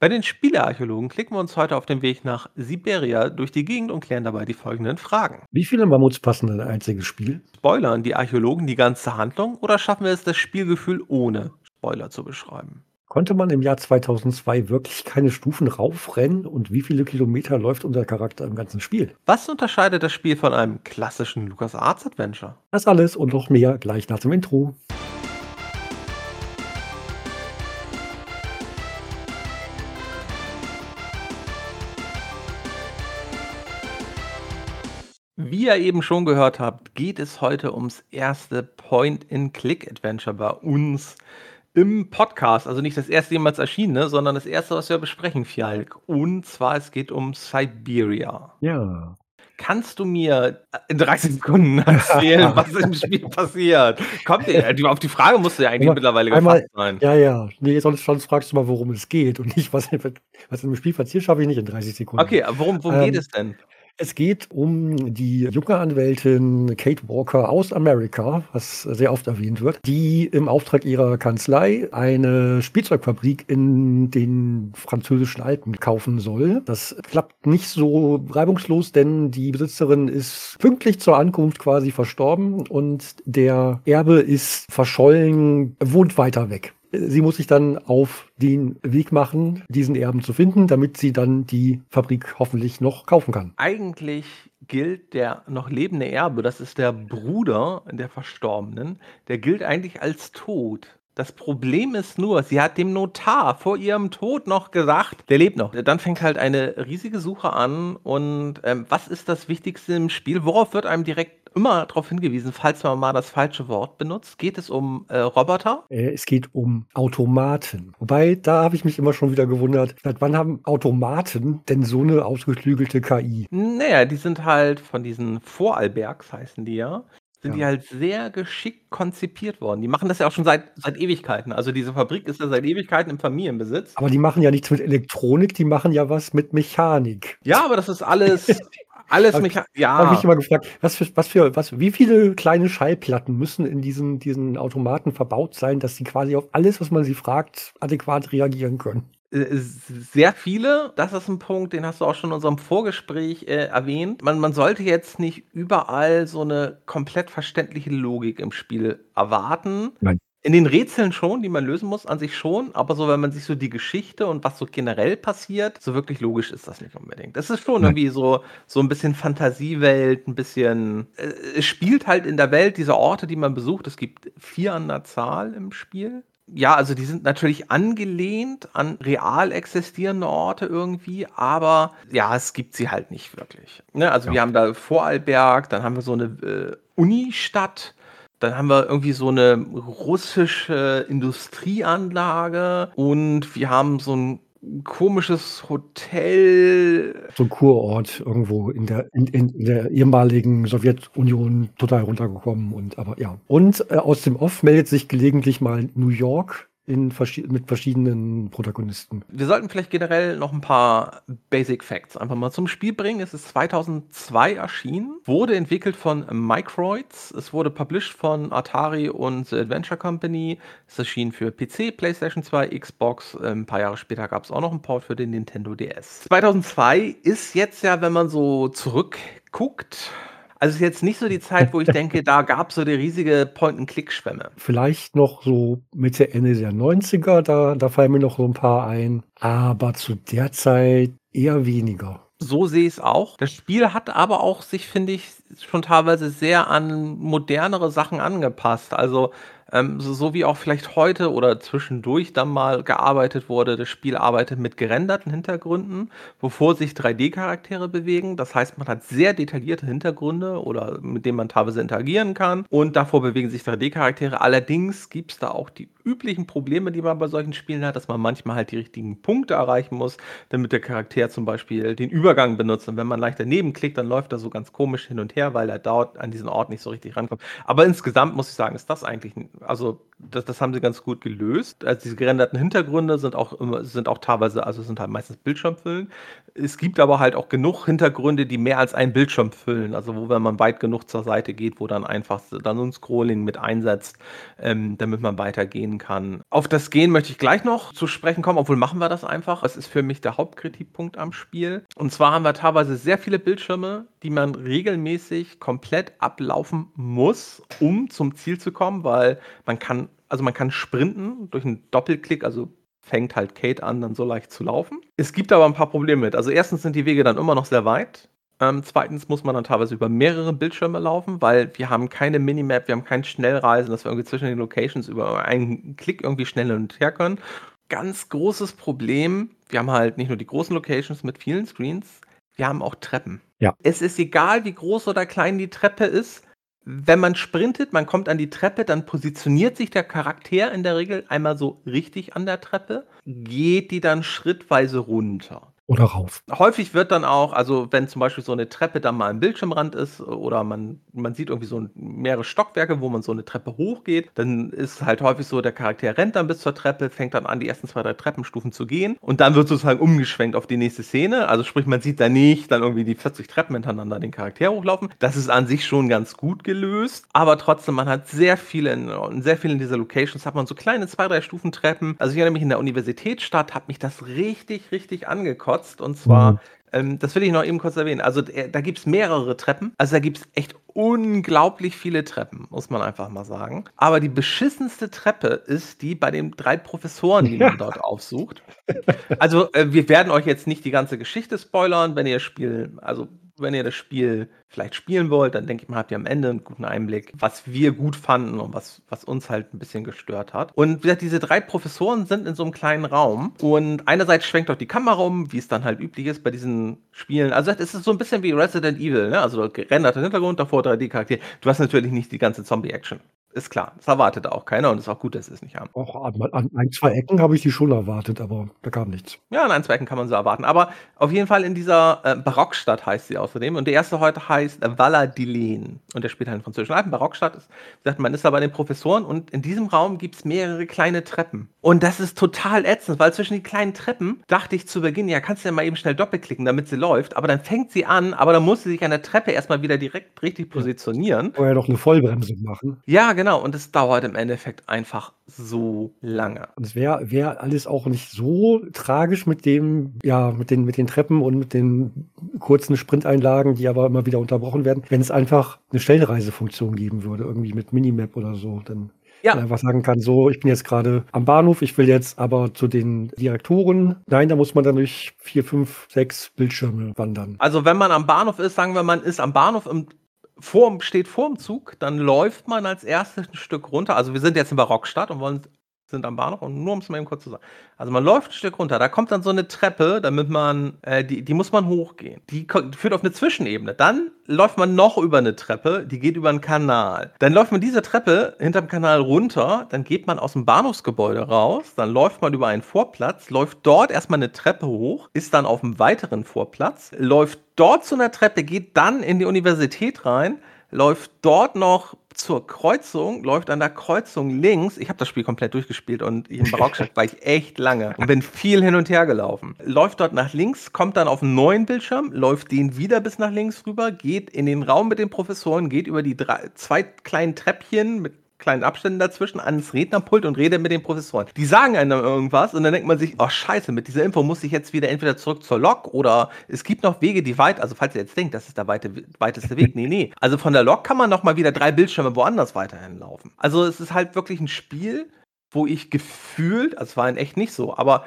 Bei den Spielearchäologen klicken wir uns heute auf den Weg nach Siberia durch die Gegend und klären dabei die folgenden Fragen. Wie viele Mammuts passen in ein einziges Spiel? Spoilern die Archäologen die ganze Handlung oder schaffen wir es, das Spielgefühl ohne Spoiler zu beschreiben? Konnte man im Jahr 2002 wirklich keine Stufen raufrennen und wie viele Kilometer läuft unser Charakter im ganzen Spiel? Was unterscheidet das Spiel von einem klassischen LucasArts Adventure? Das alles und noch mehr gleich nach dem Intro. Wie ihr eben schon gehört habt, geht es heute ums erste Point-and-Click-Adventure bei uns im Podcast. Also nicht das erste jemals erschienene, sondern das erste, was wir besprechen, Fjalk. Und zwar, es geht um Siberia. Ja. Kannst du mir in 30 Sekunden erzählen, was im Spiel passiert? Kommt, äh, auf die Frage musst du ja eigentlich Einmal- mittlerweile einmal- gefasst sein. Ja, ja. Nee, sonst, sonst fragst du mal, worum es geht und nicht, was, was im Spiel passiert, schaffe ich nicht in 30 Sekunden. Okay, worum, worum Ähm, geht es denn? Es geht um die junge Anwältin Kate Walker aus Amerika, was sehr oft erwähnt wird, die im Auftrag ihrer Kanzlei eine Spielzeugfabrik in den französischen Alpen kaufen soll. Das klappt nicht so reibungslos, denn die Besitzerin ist pünktlich zur Ankunft quasi verstorben und der Erbe ist verschollen, wohnt weiter weg. Sie muss sich dann auf den Weg machen, diesen Erben zu finden, damit sie dann die Fabrik hoffentlich noch kaufen kann. Eigentlich gilt der noch lebende Erbe, das ist der Bruder der Verstorbenen, der gilt eigentlich als tot. Das Problem ist nur, sie hat dem Notar vor ihrem Tod noch gesagt, der lebt noch. Dann fängt halt eine riesige Suche an und ähm, was ist das Wichtigste im Spiel? Worauf wird einem direkt immer darauf hingewiesen, falls man mal das falsche Wort benutzt? Geht es um äh, Roboter? Äh, Es geht um Automaten. Wobei, da habe ich mich immer schon wieder gewundert, seit wann haben Automaten denn so eine ausgeklügelte KI? Naja, die sind halt von diesen Vorarlbergs, heißen die ja, sind Ja. die halt sehr geschickt konzipiert worden. Die machen das ja auch schon seit, seit Ewigkeiten. Also diese Fabrik ist ja seit Ewigkeiten im Familienbesitz. Aber die machen ja nichts mit Elektronik, die machen ja was mit Mechanik. Ja, aber das ist alles, alles Hab- Mecha habe ich Ja, mich immer gefragt, was für, was für, was, wie viele kleine Schallplatten müssen in diesen, diesen Automaten verbaut sein, dass sie quasi auf alles, was man sie fragt, adäquat reagieren können? äh, sehr viele. Das ist ein Punkt, den hast du auch schon in unserem Vorgespräch äh, erwähnt. Man, man sollte jetzt nicht überall so eine komplett verständliche Logik im Spiel erwarten. Nein. In den Rätseln schon, die man lösen muss, an sich schon, aber so, wenn man sich so die Geschichte und was so generell passiert, so wirklich logisch ist das nicht unbedingt. Es ist schon irgendwie so, so ein bisschen Fantasiewelt, ein bisschen. Äh, es spielt halt in der Welt dieser Orte, die man besucht. Es gibt vier an der Zahl im Spiel. Ja, also die sind natürlich angelehnt an real existierende Orte irgendwie, aber ja, es gibt sie halt nicht wirklich. Ne? Also Ja. wir haben da Vorarlberg, dann haben wir so eine äh, Unistadt, dann haben wir irgendwie so eine russische Industrieanlage und wir haben so ein komisches Hotel. So ein Kurort irgendwo in der, in, in der ehemaligen Sowjetunion total runtergekommen und aber ja. Und äh, aus dem Off meldet sich gelegentlich mal New York in verschi mit verschiedenen Protagonisten. Wir sollten vielleicht generell noch ein paar Basic Facts einfach mal zum Spiel bringen. Es ist 2002 erschienen, wurde entwickelt von Microids, es wurde published von Atari und The Adventure Company. Es erschien für PC, PlayStation 2, Xbox. Ein paar Jahre später gab es auch noch einen Port für den Nintendo DS. 2002 ist jetzt ja, wenn man so zurückguckt, also ist jetzt nicht so die Zeit, wo ich denke, da gab es so die riesige Point-and-Click-Schwemme. Vielleicht noch so Mitte, Ende der 90er, da, da fallen mir noch so ein paar ein. Aber zu der Zeit eher weniger. So sehe ich es auch. Das Spiel hat aber auch sich, finde ich, schon teilweise sehr an modernere Sachen angepasst. Also ähm, so, so wie auch vielleicht heute oder zwischendurch dann mal gearbeitet wurde. Das Spiel arbeitet mit gerenderten Hintergründen, bevor sich 3D-Charaktere bewegen. Das heißt, man hat sehr detaillierte Hintergründe oder mit denen man teilweise interagieren kann. Und davor bewegen sich 3D-Charaktere. Allerdings gibt es da auch die üblichen Probleme, die man bei solchen Spielen hat, dass man manchmal halt die richtigen Punkte erreichen muss, damit der Charakter zum Beispiel den Übergang benutzt. Und wenn man leicht daneben klickt, dann läuft er so ganz komisch hin und her, weil er dort an diesen Ort nicht so richtig rankommt. Aber insgesamt muss ich sagen, ist das eigentlich, also das, das haben sie ganz gut gelöst. Also diese gerenderten Hintergründe sind auch sind auch teilweise, also sind halt meistens Bildschirmfüllen. Es gibt aber halt auch genug Hintergründe, die mehr als einen Bildschirm füllen. Also wo, wenn man weit genug zur Seite geht, wo dann einfach dann ein Scrolling mit einsetzt, ähm, damit man weitergehen kann. Auf das Gehen möchte ich gleich noch zu sprechen kommen, obwohl machen wir das einfach. Das ist für mich der Hauptkritikpunkt am Spiel. Und zwar haben wir teilweise sehr viele Bildschirme, die man regelmäßig komplett ablaufen muss, um zum Ziel zu kommen, weil man kann, also man kann sprinten durch einen Doppelklick, also fängt halt Kate an, dann so leicht zu laufen. Es gibt aber ein paar Probleme mit. Also erstens sind die Wege dann immer noch sehr weit. Ähm, zweitens muss man dann teilweise über mehrere Bildschirme laufen, weil wir haben keine Minimap, wir haben kein Schnellreisen, dass wir irgendwie zwischen den Locations über einen Klick irgendwie schnell hin und her können. Ganz großes Problem, wir haben halt nicht nur die großen Locations mit vielen Screens, wir haben auch Treppen. Ja. Es ist egal, wie groß oder klein die Treppe ist. Wenn man sprintet, man kommt an die Treppe, dann positioniert sich der Charakter in der Regel einmal so richtig an der Treppe, geht die dann schrittweise runter. Oder rauf. Häufig wird dann auch, also wenn zum Beispiel so eine Treppe dann mal im Bildschirmrand ist oder man, man sieht irgendwie so mehrere Stockwerke, wo man so eine Treppe hochgeht, dann ist halt häufig so, der Charakter rennt dann bis zur Treppe, fängt dann an, die ersten zwei, drei Treppenstufen zu gehen und dann wird sozusagen umgeschwenkt auf die nächste Szene. Also sprich, man sieht da nicht dann irgendwie die 40 Treppen hintereinander den Charakter hochlaufen. Das ist an sich schon ganz gut gelöst, aber trotzdem, man hat sehr viele, in, in sehr vielen dieser Locations hat man so kleine zwei, drei Stufen Treppen. Also ich erinnere mich in der Universitätsstadt, hat mich das richtig, richtig angekotzt gekotzt. Und zwar, mhm. ähm, das will ich noch eben kurz erwähnen. Also äh, da gibt es mehrere Treppen. Also da gibt es echt unglaublich viele Treppen, muss man einfach mal sagen. Aber die beschissenste Treppe ist die bei den drei Professoren, die man dort aufsucht. Also äh, wir werden euch jetzt nicht die ganze Geschichte spoilern, wenn ihr Spiel, also wenn ihr das Spiel vielleicht spielen wollt, dann denke ich mal, habt ihr am Ende einen guten Einblick, was wir gut fanden und was, was uns halt ein bisschen gestört hat. Und wie gesagt, diese drei Professoren sind in so einem kleinen Raum und einerseits schwenkt auch die Kamera um, wie es dann halt üblich ist bei diesen Spielen. Also es ist so ein bisschen wie Resident Evil, ne? also gerenderter Hintergrund, davor 3D-Charakter. Du hast natürlich nicht die ganze Zombie-Action. Ist klar, das erwartet auch keiner und ist auch gut, dass sie es nicht haben. Auch an, an ein, zwei Ecken habe ich die schon erwartet, aber da kam nichts. Ja, an ein, zwei Ecken kann man so erwarten. Aber auf jeden Fall in dieser äh, Barockstadt heißt sie außerdem. Und der erste heute heißt äh, Valladolid. Und der spielt halt in französischen Alpen. Barockstadt ist, wie gesagt, man ist da bei den Professoren und in diesem Raum gibt es mehrere kleine Treppen. Und das ist total ätzend, weil zwischen den kleinen Treppen dachte ich zu Beginn, ja, kannst du ja mal eben schnell doppelklicken, damit sie läuft. Aber dann fängt sie an, aber dann muss sie sich an der Treppe erstmal wieder direkt richtig positionieren. Ja. Vorher noch eine Vollbremsung machen. Ja, genau. Und es dauert im Endeffekt einfach so lange. Und es wäre wär alles auch nicht so tragisch mit dem, ja, mit den, mit den Treppen und mit den kurzen Sprinteinlagen, die aber immer wieder unterbrochen werden, wenn es einfach eine Stellreisefunktion geben würde, irgendwie mit Minimap oder so, dann ja. einfach sagen kann, so, ich bin jetzt gerade am Bahnhof, ich will jetzt aber zu den Direktoren. Nein, da muss man dann durch vier, fünf, sechs Bildschirme wandern. Also wenn man am Bahnhof ist, sagen wir, man ist am Bahnhof im vor, steht vor dem Zug, dann läuft man als erstes ein Stück runter. Also wir sind jetzt in Barockstadt und wollen sind am Bahnhof und nur um es mal eben kurz zu sagen. Also man läuft ein Stück runter, da kommt dann so eine Treppe, damit man, äh, die, die muss man hochgehen. Die führt auf eine Zwischenebene. Dann läuft man noch über eine Treppe, die geht über einen Kanal. Dann läuft man diese Treppe hinterm Kanal runter, dann geht man aus dem Bahnhofsgebäude raus, dann läuft man über einen Vorplatz, läuft dort erstmal eine Treppe hoch, ist dann auf einem weiteren Vorplatz, läuft dort zu einer Treppe, geht dann in die Universität rein, läuft dort noch zur Kreuzung, läuft an der Kreuzung links. Ich habe das Spiel komplett durchgespielt und im Barockstadt war ich echt lange und bin viel hin und her gelaufen. Läuft dort nach links, kommt dann auf einen neuen Bildschirm, läuft den wieder bis nach links rüber, geht in den Raum mit den Professoren, geht über die drei, zwei kleinen Treppchen mit kleinen Abständen dazwischen ans Rednerpult und redet mit den Professoren. Die sagen einem irgendwas und dann denkt man sich, oh scheiße, mit dieser Info muss ich jetzt wieder entweder zurück zur Lok oder es gibt noch Wege, die weit, also falls ihr jetzt denkt, das ist der weite, weiteste Weg, nee, nee. Also von der Lok kann man noch mal wieder drei Bildschirme woanders weiterhin laufen. Also es ist halt wirklich ein Spiel, wo ich gefühlt, also es war in echt nicht so, aber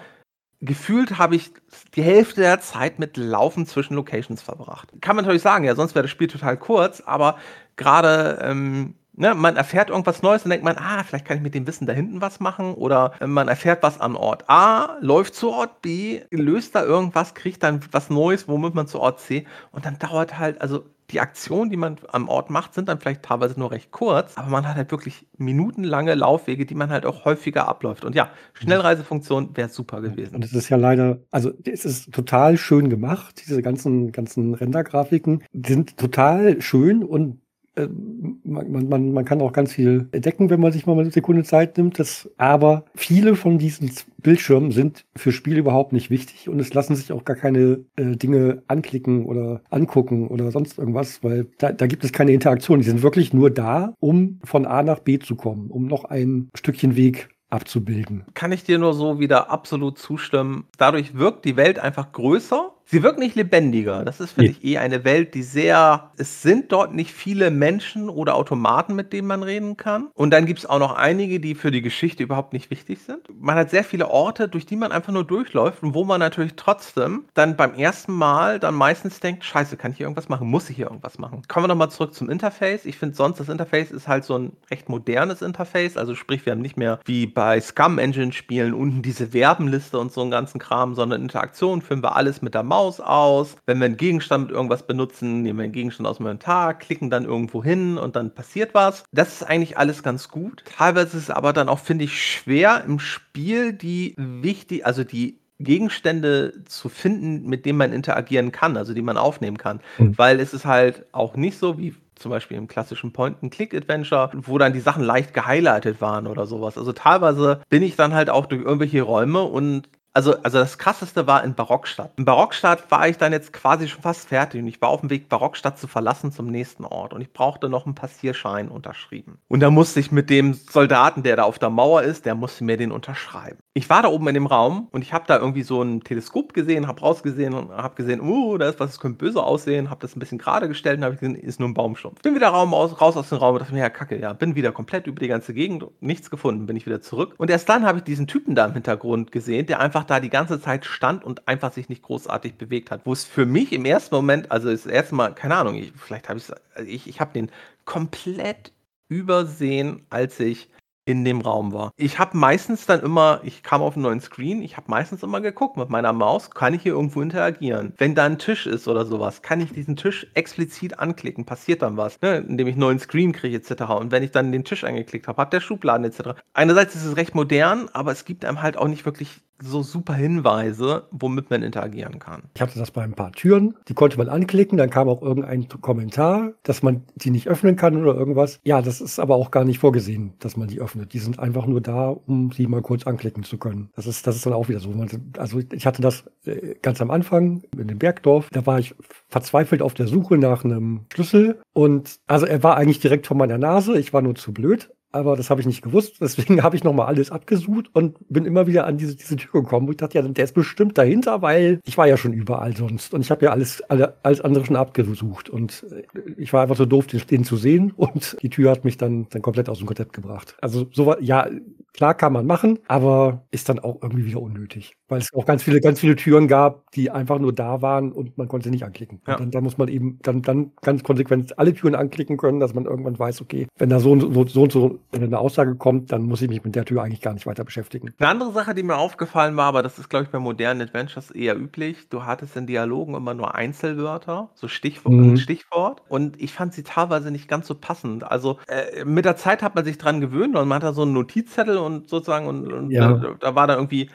gefühlt habe ich die Hälfte der Zeit mit Laufen zwischen Locations verbracht. Kann man natürlich sagen, ja, sonst wäre das Spiel total kurz, aber gerade ähm, Ne, man erfährt irgendwas Neues und denkt man, ah, vielleicht kann ich mit dem Wissen da hinten was machen. Oder man erfährt was an Ort A, läuft zu Ort B, löst da irgendwas, kriegt dann was Neues, womit man zu Ort C. Und dann dauert halt, also die Aktionen, die man am Ort macht, sind dann vielleicht teilweise nur recht kurz, aber man hat halt wirklich minutenlange Laufwege, die man halt auch häufiger abläuft. Und ja, Schnellreisefunktion wäre super gewesen. Und es ist ja leider, also es ist total schön gemacht, diese ganzen, ganzen Rendergrafiken sind total schön und äh, man, man, man kann auch ganz viel entdecken, wenn man sich mal eine Sekunde Zeit nimmt. Das, aber viele von diesen Bildschirmen sind für Spiele überhaupt nicht wichtig und es lassen sich auch gar keine äh, Dinge anklicken oder angucken oder sonst irgendwas, weil da, da gibt es keine Interaktion. Die sind wirklich nur da, um von A nach B zu kommen, um noch ein Stückchen Weg abzubilden. Kann ich dir nur so wieder absolut zustimmen. Dadurch wirkt die Welt einfach größer Sie wirkt nicht lebendiger. Das ist, finde nee. ich, eh eine Welt, die sehr. Es sind dort nicht viele Menschen oder Automaten, mit denen man reden kann. Und dann gibt es auch noch einige, die für die Geschichte überhaupt nicht wichtig sind. Man hat sehr viele Orte, durch die man einfach nur durchläuft und wo man natürlich trotzdem dann beim ersten Mal dann meistens denkt: Scheiße, kann ich hier irgendwas machen? Muss ich hier irgendwas machen? Kommen wir nochmal zurück zum Interface. Ich finde sonst, das Interface ist halt so ein recht modernes Interface. Also, sprich, wir haben nicht mehr wie bei Scum Engine Spielen unten diese Verbenliste und so einen ganzen Kram, sondern Interaktion führen wir alles mit der Maus aus. Wenn wir einen Gegenstand mit irgendwas benutzen, nehmen wir einen Gegenstand aus dem Inventar, klicken dann irgendwo hin und dann passiert was. Das ist eigentlich alles ganz gut. Teilweise ist es aber dann auch, finde ich, schwer im Spiel die wichtig, also die Gegenstände zu finden, mit denen man interagieren kann, also die man aufnehmen kann. Mhm. Weil es ist halt auch nicht so wie zum Beispiel im klassischen Point-and-Click-Adventure, wo dann die Sachen leicht gehighlightet waren oder sowas. Also teilweise bin ich dann halt auch durch irgendwelche Räume und also, also das krasseste war in Barockstadt. In Barockstadt war ich dann jetzt quasi schon fast fertig und ich war auf dem Weg, Barockstadt zu verlassen zum nächsten Ort und ich brauchte noch einen Passierschein unterschrieben. Und da musste ich mit dem Soldaten, der da auf der Mauer ist, der musste mir den unterschreiben. Ich war da oben in dem Raum und ich habe da irgendwie so ein Teleskop gesehen, habe rausgesehen und habe gesehen, uh, da ist was, das könnte böse aussehen, habe das ein bisschen gerade gestellt und habe gesehen, ist nur ein Baumstumpf. Bin wieder Raum aus, raus aus dem Raum und dachte mir, ja, kacke, ja, bin wieder komplett über die ganze Gegend, nichts gefunden, bin ich wieder zurück. Und erst dann habe ich diesen Typen da im Hintergrund gesehen, der einfach da die ganze Zeit stand und einfach sich nicht großartig bewegt hat. Wo es für mich im ersten Moment, also das erste Mal, keine Ahnung, ich, vielleicht habe also ich, ich habe den komplett übersehen, als ich in dem Raum war. Ich habe meistens dann immer, ich kam auf einen neuen Screen, ich habe meistens immer geguckt mit meiner Maus, kann ich hier irgendwo interagieren? Wenn da ein Tisch ist oder sowas, kann ich diesen Tisch explizit anklicken, passiert dann was, ne? indem ich einen neuen Screen kriege etc. Und wenn ich dann den Tisch angeklickt habe, hat der Schubladen etc. Einerseits ist es recht modern, aber es gibt einem halt auch nicht wirklich so super Hinweise, womit man interagieren kann. Ich hatte das bei ein paar Türen, die konnte man anklicken, dann kam auch irgendein Kommentar, dass man die nicht öffnen kann oder irgendwas. Ja, das ist aber auch gar nicht vorgesehen, dass man die öffnet. Die sind einfach nur da, um sie mal kurz anklicken zu können. Das ist, das ist dann auch wieder so. Also ich hatte das äh, ganz am Anfang in dem Bergdorf, da war ich verzweifelt auf der Suche nach einem Schlüssel und also er war eigentlich direkt vor meiner Nase, ich war nur zu blöd aber das habe ich nicht gewusst. Deswegen habe ich nochmal alles abgesucht und bin immer wieder an diese, diese Tür gekommen. Und ich dachte, ja, der ist bestimmt dahinter, weil ich war ja schon überall sonst. Und ich habe ja alles, alle, alles andere schon abgesucht. Und äh, ich war einfach so doof, den, den, zu sehen. Und die Tür hat mich dann, dann komplett aus dem Konzept gebracht. Also so war, ja, klar kann man machen, aber ist dann auch irgendwie wieder unnötig. Weil es auch ganz viele, ganz viele Türen gab, die einfach nur da waren und man konnte sie nicht anklicken. Ja. dann, dann muss man eben dann, dann ganz konsequent alle Türen anklicken können, dass man irgendwann weiß, okay, wenn da so und so, so, und so eine Aussage kommt, dann muss ich mich mit der Tür eigentlich gar nicht weiter beschäftigen. Eine andere Sache, die mir aufgefallen war, aber das ist, glaube ich, bei modernen Adventures eher üblich, du hattest in Dialogen immer nur Einzelwörter, so Stichwort, mhm. Stichwort. Und ich fand sie teilweise nicht ganz so passend. Also äh, mit der Zeit hat man sich dran gewöhnt und man hat da so einen Notizzettel und sozusagen und, und ja. da, da war dann irgendwie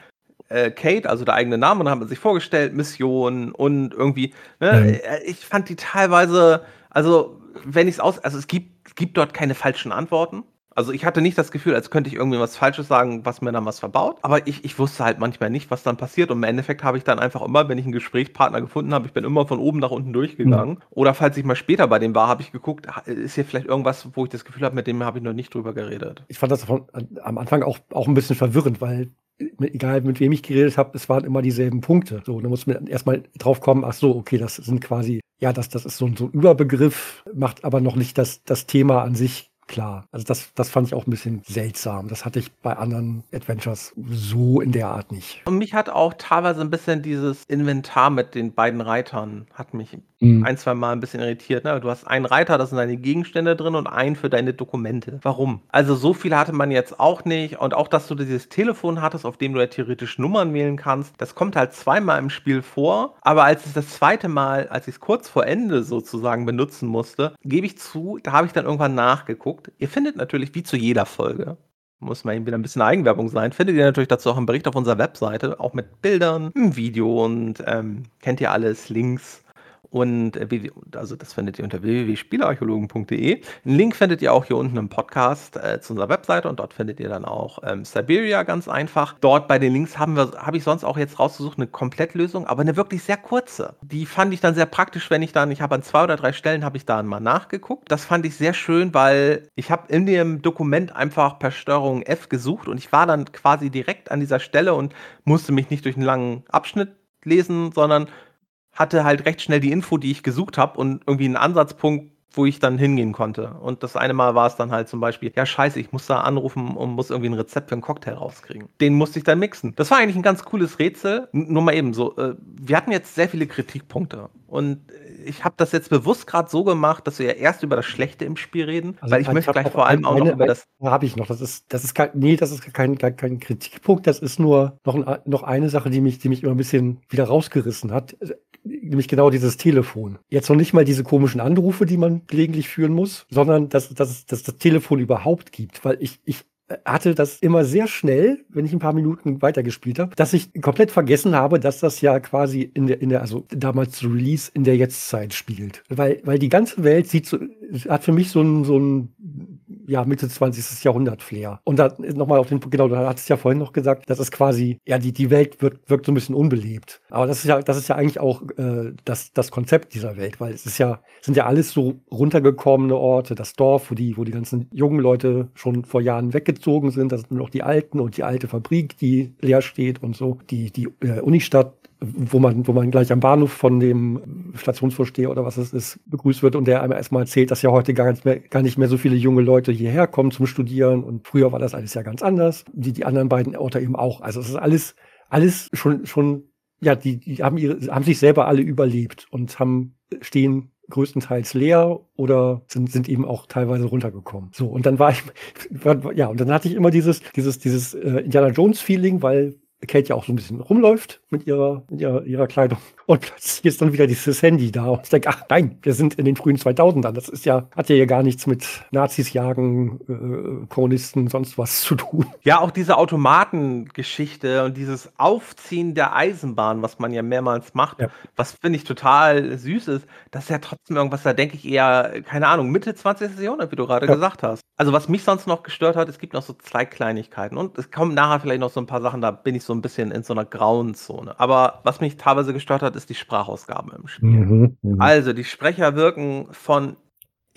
äh, Kate, also der eigene Name, und dann hat man sich vorgestellt, Mission und irgendwie, ne, mhm. ich fand die teilweise, also wenn ich es aus, also es gibt, es gibt dort keine falschen Antworten. Also ich hatte nicht das Gefühl, als könnte ich irgendwie was Falsches sagen, was mir dann was verbaut. Aber ich, ich wusste halt manchmal nicht, was dann passiert. Und im Endeffekt habe ich dann einfach immer, wenn ich einen Gesprächspartner gefunden habe, ich bin immer von oben nach unten durchgegangen. Mhm. Oder falls ich mal später bei dem war, habe ich geguckt, ist hier vielleicht irgendwas, wo ich das Gefühl habe, mit dem habe ich noch nicht drüber geredet. Ich fand das von, am Anfang auch, auch ein bisschen verwirrend, weil egal mit wem ich geredet habe, es waren immer dieselben Punkte. So, da muss man erstmal drauf kommen, ach so, okay, das sind quasi, ja, das, das ist so, so ein Überbegriff, macht aber noch nicht das, das Thema an sich klar. Also das, das fand ich auch ein bisschen seltsam. Das hatte ich bei anderen Adventures so in der Art nicht. Und mich hat auch teilweise ein bisschen dieses Inventar mit den beiden Reitern, hat mich mhm. ein, zwei Mal ein bisschen irritiert. Ne? Du hast einen Reiter, da sind deine Gegenstände drin und einen für deine Dokumente. Warum? Also so viel hatte man jetzt auch nicht. Und auch, dass du dieses Telefon hattest, auf dem du ja theoretisch Nummern wählen kannst, das kommt halt zweimal im Spiel vor. Aber als ich das zweite Mal, als ich es kurz vor Ende sozusagen benutzen musste, gebe ich zu, da habe ich dann irgendwann nachgeguckt. Ihr findet natürlich wie zu jeder Folge muss mal eben wieder ein bisschen Eigenwerbung sein. Findet ihr natürlich dazu auch einen Bericht auf unserer Webseite, auch mit Bildern, einem Video und ähm, kennt ihr alles, Links Und äh, also das findet ihr unter www.spielarchäologen.de. Einen Link findet ihr auch hier unten im Podcast äh, zu unserer Webseite und dort findet ihr dann auch ähm, Siberia ganz einfach. Dort bei den Links haben wir, habe ich sonst auch jetzt rausgesucht, eine Komplettlösung, aber eine wirklich sehr kurze. Die fand ich dann sehr praktisch, wenn ich dann, ich habe an zwei oder drei Stellen habe ich da mal nachgeguckt. Das fand ich sehr schön, weil ich habe in dem Dokument einfach per Steuerung F gesucht und ich war dann quasi direkt an dieser Stelle und musste mich nicht durch einen langen Abschnitt lesen, sondern hatte halt recht schnell die Info, die ich gesucht habe und irgendwie einen Ansatzpunkt, wo ich dann hingehen konnte. Und das eine Mal war es dann halt zum Beispiel, ja scheiße, ich muss da anrufen und muss irgendwie ein Rezept für einen Cocktail rauskriegen. Den musste ich dann mixen. Das war eigentlich ein ganz cooles Rätsel. Nur mal eben so, äh, wir hatten jetzt sehr viele Kritikpunkte. Und ich habe das jetzt bewusst gerade so gemacht, dass wir ja erst über das Schlechte im Spiel reden, also weil ich möchte gleich vor allem auch noch über das. habe ich noch. Das ist, das ist kein, nee, das ist kein, kein, kein Kritikpunkt. Das ist nur noch, ein, noch eine Sache, die mich, die mich immer ein bisschen wieder rausgerissen hat nämlich genau dieses Telefon. Jetzt noch nicht mal diese komischen Anrufe, die man gelegentlich führen muss, sondern dass, dass, dass das Telefon überhaupt gibt. Weil ich, ich hatte das immer sehr schnell, wenn ich ein paar Minuten weitergespielt habe, dass ich komplett vergessen habe, dass das ja quasi in der, in der, also damals Release in der Jetztzeit spielt. Weil, weil die ganze Welt sieht so, hat für mich so ein, so ein ja, Mitte 20. Jahrhundert Flair. Und da nochmal auf den, genau, da hat es ja vorhin noch gesagt, das ist quasi, ja, die, die Welt wirkt, wirkt so ein bisschen unbelebt. Aber das ist ja, das ist ja eigentlich auch äh, das, das Konzept dieser Welt, weil es ist ja, sind ja alles so runtergekommene Orte, das Dorf, wo die, wo die ganzen jungen Leute schon vor Jahren weggezogen sind, das sind nur noch die Alten und die alte Fabrik, die leer steht und so. Die, die äh, Unistadt wo man, wo man gleich am Bahnhof von dem Stationsvorsteher oder was es ist, begrüßt wird und der einem erstmal erzählt, dass ja heute gar nicht, mehr, gar nicht mehr so viele junge Leute hierher kommen zum Studieren und früher war das alles ja ganz anders. Die, die anderen beiden Orte eben auch. Also es ist alles, alles schon, schon, ja, die, die haben ihre, haben sich selber alle überlebt und haben, stehen größtenteils leer oder sind, sind eben auch teilweise runtergekommen. So, und dann war ich, ja, und dann hatte ich immer dieses, dieses, dieses äh, Indiana Jones Feeling, weil Kate ja auch so ein bisschen rumläuft mit ihrer, mit ihrer, ihrer Kleidung. Und plötzlich ist dann wieder dieses Handy da. Und ich denke, ach nein, wir sind in den frühen 2000ern. Das ist ja, hat ja hier gar nichts mit Nazis jagen, äh, Kommunisten, sonst was zu tun. Ja, auch diese Automatengeschichte und dieses Aufziehen der Eisenbahn, was man ja mehrmals macht, ja. was finde ich total süß ist, das ist ja trotzdem irgendwas, da denke ich eher, keine Ahnung, Mitte 20. Jahrhundert, wie du gerade ja. gesagt hast. Also was mich sonst noch gestört hat, es gibt noch so zwei Kleinigkeiten und es kommen nachher vielleicht noch so ein paar Sachen, da bin ich so ein bisschen in so einer grauen Zone. Aber was mich teilweise gestört hat, ist die Sprachausgabe im Spiel. Mhm, mh. Also, die Sprecher wirken von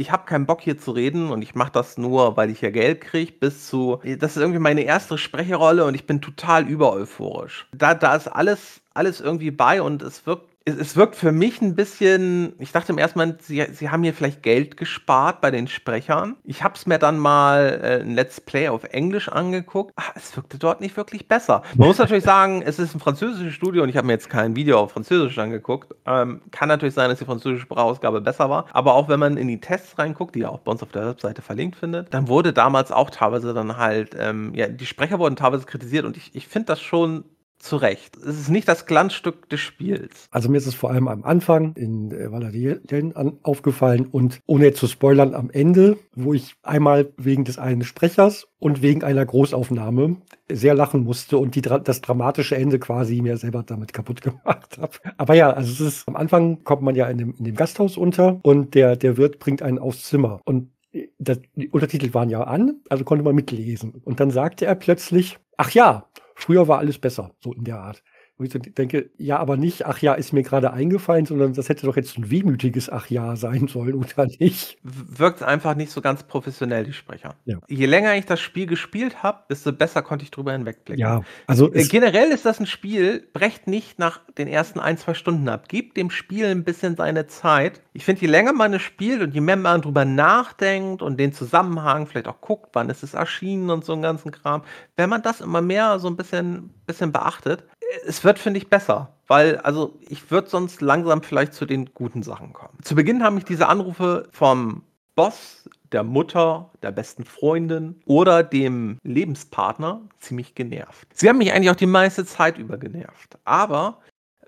ich habe keinen Bock hier zu reden und ich mache das nur, weil ich ja Geld kriege, bis zu, das ist irgendwie meine erste Sprecherrolle und ich bin total übereuphorisch. Da, da ist alles, alles irgendwie bei und es wirkt es, es wirkt für mich ein bisschen, ich dachte im ersten Moment, sie, sie haben hier vielleicht Geld gespart bei den Sprechern. Ich habe es mir dann mal äh, ein Let's Play auf Englisch angeguckt. Ach, es wirkte dort nicht wirklich besser. Man muss natürlich sagen, es ist ein französisches Studio und ich habe mir jetzt kein Video auf Französisch angeguckt. Ähm, kann natürlich sein, dass die französische Sprachausgabe besser war. Aber auch wenn man in die Tests reinguckt, die ihr auch bei uns auf der Webseite verlinkt findet, dann wurde damals auch teilweise dann halt, ähm, ja, die Sprecher wurden teilweise kritisiert und ich, ich finde das schon zu Recht. Es ist nicht das Glanzstück des Spiels. Also mir ist es vor allem am Anfang in äh, Valadien aufgefallen und ohne zu spoilern, am Ende, wo ich einmal wegen des einen Sprechers und wegen einer Großaufnahme sehr lachen musste und die, das dramatische Ende quasi mir selber damit kaputt gemacht habe. Aber ja, also es ist, am Anfang kommt man ja in dem, in dem Gasthaus unter und der, der Wirt bringt einen aufs Zimmer und äh, das, die Untertitel waren ja an, also konnte man mitlesen. Und dann sagte er plötzlich, ach ja, Früher war alles besser, so in der Art. Wo ich denke, ja, aber nicht, ach ja, ist mir gerade eingefallen, sondern das hätte doch jetzt ein wehmütiges Ach ja sein sollen, oder nicht? Wirkt einfach nicht so ganz professionell, die Sprecher. Ja. Je länger ich das Spiel gespielt habe, desto besser konnte ich drüber hinwegblicken. Ja, also äh, generell ist das ein Spiel, brecht nicht nach den ersten ein, zwei Stunden ab. Gebt dem Spiel ein bisschen seine Zeit. Ich finde, je länger man es spielt und je mehr man drüber nachdenkt und den Zusammenhang vielleicht auch guckt, wann ist es erschienen und so einen ganzen Kram, wenn man das immer mehr so ein bisschen, bisschen beachtet, es wird, finde ich, besser. Weil, also, ich würde sonst langsam vielleicht zu den guten Sachen kommen. Zu Beginn haben mich diese Anrufe vom Boss, der Mutter, der besten Freundin oder dem Lebenspartner ziemlich genervt. Sie haben mich eigentlich auch die meiste Zeit über genervt. Aber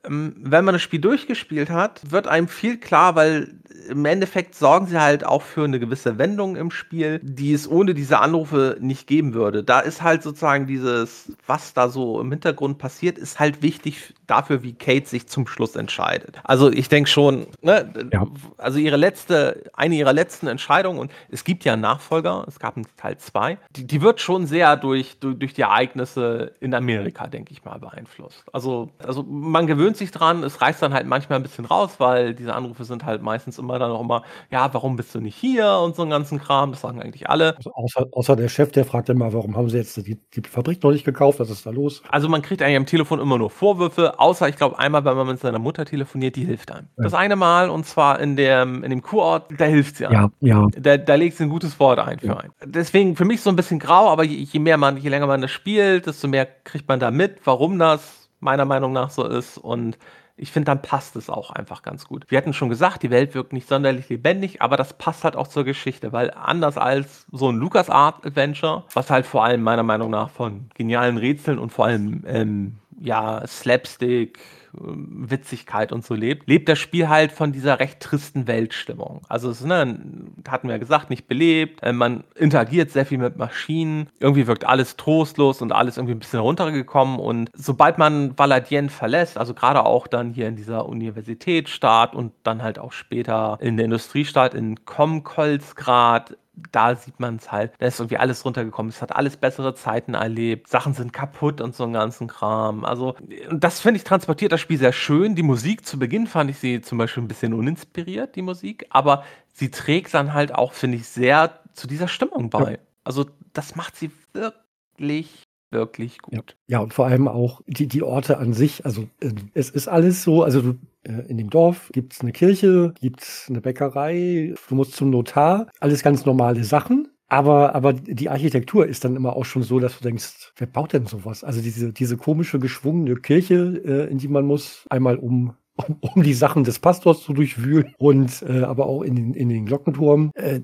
wenn man das Spiel durchgespielt hat, wird einem viel klar, weil im Endeffekt sorgen sie halt auch für eine gewisse Wendung im Spiel, die es ohne diese Anrufe nicht geben würde. Da ist halt sozusagen dieses, was da so im Hintergrund passiert, ist halt wichtig dafür, wie Kate sich zum Schluss entscheidet. Also ich denke schon, ne, ja. also ihre letzte, eine ihrer letzten Entscheidungen, und es gibt ja einen Nachfolger, es gab einen Teil 2, die, die, wird schon sehr durch, durch, durch die Ereignisse in Amerika, denke ich mal, beeinflusst. Also, also man gewöhnt sich dran, es reißt dann halt manchmal ein bisschen raus, weil diese Anrufe sind halt meistens immer dann auch immer, ja, warum bist du nicht hier und so einen ganzen Kram, das sagen eigentlich alle. Also außer, außer der Chef, der fragt immer, warum haben sie jetzt die, die Fabrik noch nicht gekauft, was ist da los? Also man kriegt eigentlich am Telefon immer nur Vorwürfe, außer ich glaube einmal, wenn man mit seiner Mutter telefoniert, die hilft einem. Ja. Das eine Mal und zwar in, der, in dem Kurort, da hilft sie einem. Ja, ja. Da, da legt sie ein gutes Wort ein für einen. Deswegen für mich so ein bisschen grau, aber je, je mehr man, je länger man das spielt, desto mehr kriegt man da mit, warum das meiner Meinung nach so ist und ich finde, dann passt es auch einfach ganz gut. Wir hatten schon gesagt, die Welt wirkt nicht sonderlich lebendig, aber das passt halt auch zur Geschichte, weil anders als so ein LucasArt-Adventure, was halt vor allem meiner Meinung nach von genialen Rätseln und vor allem ähm, ja, Slapstick, Witzigkeit und so lebt, lebt das Spiel halt von dieser recht tristen Weltstimmung. Also es ne, hatten wir ja gesagt, nicht belebt, äh, man interagiert sehr viel mit Maschinen, irgendwie wirkt alles trostlos und alles irgendwie ein bisschen runtergekommen und sobald man Valadien verlässt, also gerade auch dann hier in dieser Universitätsstaat und dann halt auch später in der Industriestadt in Komkolsgrad, da sieht man es halt, da ist irgendwie alles runtergekommen. Es hat alles bessere Zeiten erlebt. Sachen sind kaputt und so einen ganzen Kram. Also, das finde ich transportiert das Spiel sehr schön. Die Musik zu Beginn fand ich sie zum Beispiel ein bisschen uninspiriert, die Musik. Aber sie trägt dann halt auch, finde ich, sehr zu dieser Stimmung bei. Ja. Also, das macht sie wirklich wirklich gut. Ja, ja, und vor allem auch die, die Orte an sich. Also äh, es ist alles so, also du, in dem Dorf gibt es eine Kirche, gibt es eine Bäckerei, du musst zum Notar, alles ganz normale Sachen. Aber, aber die Architektur ist dann immer auch schon so, dass du denkst, wer baut denn sowas? Also diese, diese komische, geschwungene Kirche, äh, in die man muss, einmal um um, um die Sachen des Pastors zu durchwühlen und äh, aber auch in den, in den Glockenturm. Äh,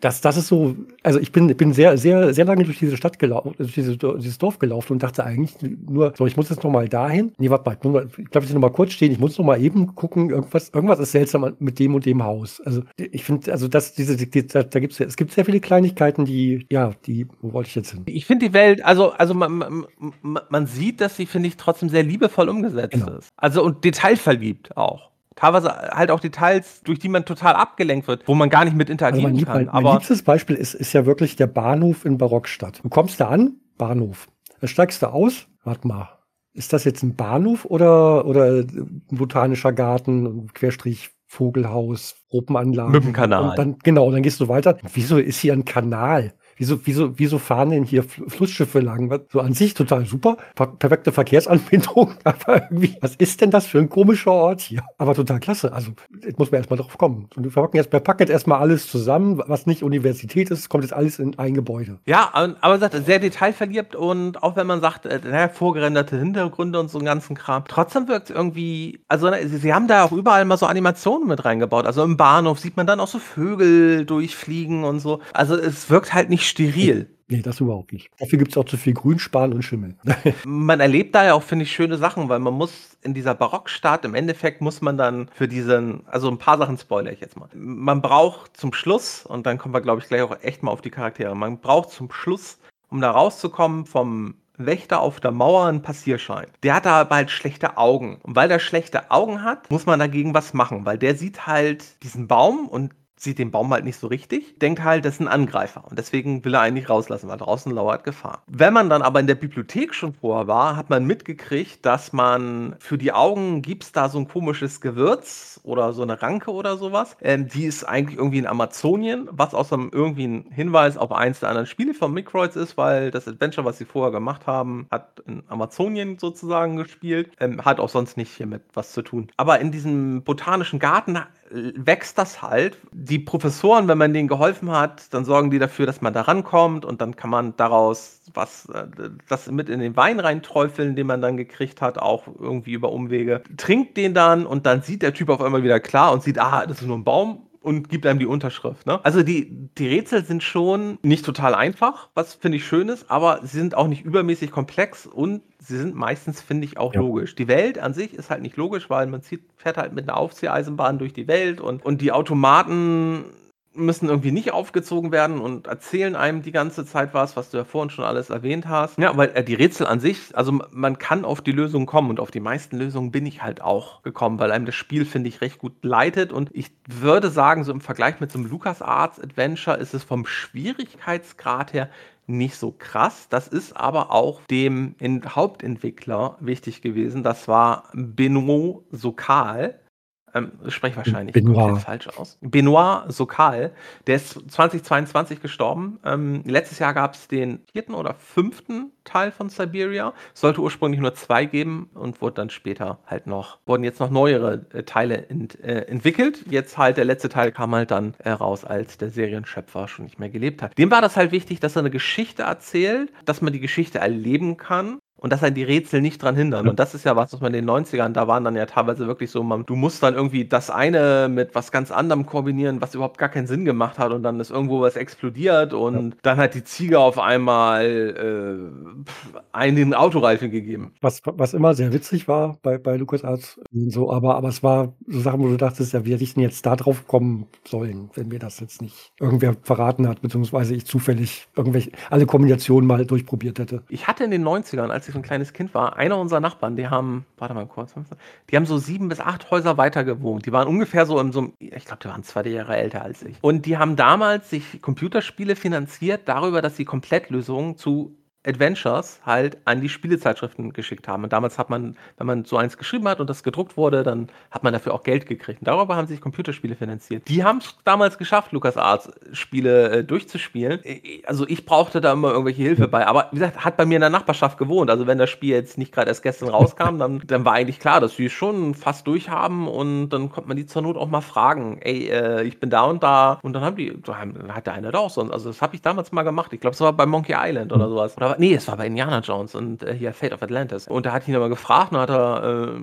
das, das ist so, also ich bin, bin sehr, sehr, sehr lange durch diese Stadt gelaufen, durch diese, dieses Dorf gelaufen und dachte eigentlich nur, so, ich muss jetzt noch mal dahin. Nee, warte mal, ich glaube, ich noch mal kurz stehen, ich muss noch mal eben gucken, irgendwas, irgendwas ist seltsam mit dem und dem Haus. Also ich finde, also das, diese, die, da, da gibt's, es gibt sehr viele Kleinigkeiten, die, ja, die, wo wollte ich jetzt hin? Ich finde die Welt, also, also man, man, man sieht, dass sie, finde ich, trotzdem sehr liebevoll umgesetzt genau. ist. Also und Details detailverliebt auch. Teilweise halt auch Details, durch die man total abgelenkt wird, wo man gar nicht mit interagieren also kann. Mein, mein liebstes Beispiel ist, ist ja wirklich der Bahnhof in Barockstadt. Du kommst da an, Bahnhof. Da steigst du aus, warte mal, ist das jetzt ein Bahnhof oder, oder ein botanischer Garten, Querstrich Vogelhaus, Gruppenanlage? Mit dem Kanal. Und dann, genau, dann gehst du weiter. Wieso ist hier ein Kanal? Wieso, wieso, wieso fahren denn hier Flussschiffe lang? So an sich total super. Perfekte Verkehrsanbindung. Aber irgendwie, was ist denn das für ein komischer Ort hier? Aber total klasse. Also, jetzt muss man erstmal drauf kommen. Und wir packen jetzt, wir packen jetzt erstmal alles zusammen, was nicht Universität ist, kommt jetzt alles in ein Gebäude. Ja, aber sagt, sehr detailverliebt und auch wenn man sagt, äh, naja, vorgerenderte Hintergründe und so einen ganzen Kram, trotzdem wirkt es irgendwie, also ne, sie, sie haben da auch überall mal so Animationen mit reingebaut. Also im Bahnhof sieht man dann auch so Vögel durchfliegen und so. Also es wirkt halt nicht steril. Nee, das überhaupt nicht. Dafür gibt es auch zu viel Grünspan und Schimmel. man erlebt da ja auch, finde ich, schöne Sachen, weil man muss in dieser Barockstadt, im Endeffekt muss man dann für diesen, also ein paar Sachen spoilere ich jetzt mal. Man braucht zum Schluss, und dann kommen wir, glaube ich, gleich auch echt mal auf die Charaktere, man braucht zum Schluss, um da rauszukommen, vom Wächter auf der Mauer einen Passierschein. Der hat da bald schlechte Augen. Und weil der schlechte Augen hat, muss man dagegen was machen, weil der sieht halt diesen Baum und sieht den Baum halt nicht so richtig, denkt halt, das ist ein Angreifer und deswegen will er eigentlich rauslassen, weil draußen lauert Gefahr. Wenn man dann aber in der Bibliothek schon vorher war, hat man mitgekriegt, dass man für die Augen gibt es da so ein komisches Gewürz oder so eine Ranke oder sowas. Ähm, die ist eigentlich irgendwie in Amazonien, was aus einem irgendwie ein Hinweis auf eins der anderen Spiele von Microids ist, weil das Adventure, was sie vorher gemacht haben, hat in Amazonien sozusagen gespielt, ähm, hat auch sonst nicht hiermit was zu tun. Aber in diesem botanischen Garten wächst das halt. Die Professoren, wenn man denen geholfen hat, dann sorgen die dafür, dass man da rankommt und dann kann man daraus was, äh, das mit in den Wein reinträufeln, den man dann gekriegt hat, auch irgendwie über Umwege. Trinkt den dann und dann sieht der Typ auf einmal wieder klar und sieht, ah, das ist nur ein Baum und gibt einem die Unterschrift. Ne? Also die, die Rätsel sind schon nicht total einfach, was finde ich schön ist, aber sie sind auch nicht übermäßig komplex und sie sind meistens, finde ich, auch ja. logisch. Die Welt an sich ist halt nicht logisch, weil man zieht, fährt halt mit einer Aufzieheisenbahn durch die Welt und, und die Automaten müssen irgendwie nicht aufgezogen werden und erzählen einem die ganze Zeit was, was du ja vorhin schon alles erwähnt hast. Ja, weil äh, die Rätsel an sich, also man kann auf die Lösung kommen und auf die meisten Lösungen bin ich halt auch gekommen, weil einem das Spiel, finde ich, recht gut leitet und ich würde sagen, so im Vergleich mit so einem LucasArts Adventure ist es vom Schwierigkeitsgrad her nicht so krass. Das ist aber auch dem Hauptentwickler wichtig gewesen. Das war Benoit Sokal ähm, spreche wahrscheinlich Benoit. falsch aus. Benoit Sokal, der ist 2022 gestorben. Ähm, letztes Jahr gab es den vierten oder fünften Teil von Siberia. Sollte ursprünglich nur zwei geben und wurde dann später halt noch, wurden jetzt noch neuere äh, Teile ent, äh, entwickelt. Jetzt halt der letzte Teil kam halt dann äh, raus, als der Serienschöpfer schon nicht mehr gelebt hat. Dem war das halt wichtig, dass er eine Geschichte erzählt, dass man die Geschichte erleben kann und dass einen die Rätsel nicht dran hindern. Und das ist ja was, was man in den 90ern, da waren dann ja teilweise wirklich so, man, du musst dann irgendwie das eine mit was ganz anderem kombinieren, was überhaupt gar keinen Sinn gemacht hat und dann ist irgendwo was explodiert und ja. dann hat die Ziege auf einmal äh, einen den Autoreifen gegeben. Was, was immer sehr witzig war bei, bei LucasArts, so, aber, aber es war so Sachen, wo du dachtest, ja, wir hätten jetzt da drauf kommen sollen, wenn mir das jetzt nicht irgendwer verraten hat, beziehungsweise ich zufällig irgendwelche, alle Kombinationen mal durchprobiert hätte. Ich hatte in den 90ern, als ich ein kleines Kind war, einer unserer Nachbarn, die haben, warte mal kurz, die haben so sieben bis acht Häuser weiter gewohnt. Die waren ungefähr so in so einem, ich glaube, die waren zwei Jahre älter als ich. Und die haben damals sich Computerspiele finanziert darüber, dass sie Komplettlösungen zu Adventures halt an die Spielezeitschriften geschickt haben. Und damals hat man, wenn man so eins geschrieben hat und das gedruckt wurde, dann hat man dafür auch Geld gekriegt. Und darüber haben sich Computerspiele finanziert. Die haben es damals geschafft, LucasArts Spiele äh, durchzuspielen. Äh, also ich brauchte da immer irgendwelche Hilfe bei. Aber wie gesagt, hat bei mir in der Nachbarschaft gewohnt. Also wenn das Spiel jetzt nicht gerade erst gestern rauskam, dann, dann war eigentlich klar, dass sie es schon fast durchhaben und dann konnte man die zur Not auch mal fragen, ey, äh, ich bin da und da. Und dann haben die, dann hat der eine da auch sonst. Also das habe ich damals mal gemacht. Ich glaube, es war bei Monkey Island oder sowas. Oder nee, es war bei Indiana Jones und äh, hier Fate of Atlantis. Und da hat ich ihn aber gefragt und hat er, äh,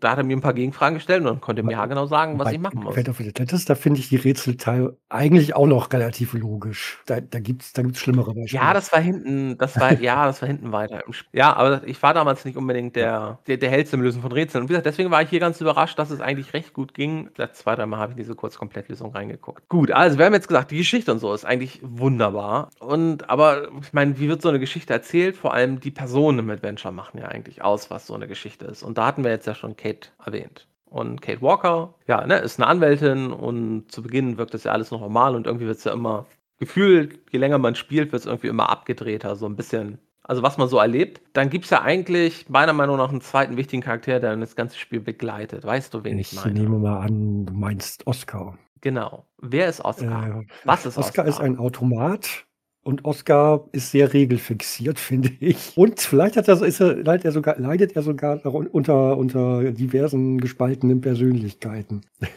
da hat er mir ein paar Gegenfragen gestellt und konnte mir ja genau sagen, was bei ich machen muss. Fate of Atlantis, da finde ich die Rätselteil eigentlich auch noch relativ logisch. Da, da gibt es da gibt's schlimmere Beispiele. Ja, das war hinten, das war, ja, das war hinten weiter. Ja, aber ich war damals nicht unbedingt der, der, der hellste im Lösen von Rätseln. Und wie gesagt, deswegen war ich hier ganz überrascht, dass es eigentlich recht gut ging. Seit zwei, drei Mal habe ich diese kurz Komplettlösung reingeguckt. Gut, also wir haben jetzt gesagt, die Geschichte und so ist eigentlich wunderbar. Und aber ich meine, wie wird so eine Geschichte erzählt? Vor allem die Personen im Adventure machen ja eigentlich aus, was so eine Geschichte ist. Und da hatten wir jetzt ja schon Kate erwähnt. Und Kate Walker, ja, ne, ist eine Anwältin und zu Beginn wirkt das ja alles noch normal und irgendwie wird es ja immer gefühlt, je länger man spielt, wird es irgendwie immer abgedrehter, so ein bisschen. Also was man so erlebt. Dann gibt es ja eigentlich meiner Meinung nach einen zweiten wichtigen Charakter, der das ganze Spiel begleitet. Weißt du, wen ich, ich meine? Ich nehme mal an, du meinst Oscar. Genau. Wer ist Oscar? Äh, Was ist Oscar? Oscar ist ein Automat, und Oscar ist sehr regelfixiert, finde ich. Und vielleicht hat er, ist er, leidet, er sogar, leidet er sogar unter, unter diversen gespaltenen Persönlichkeiten.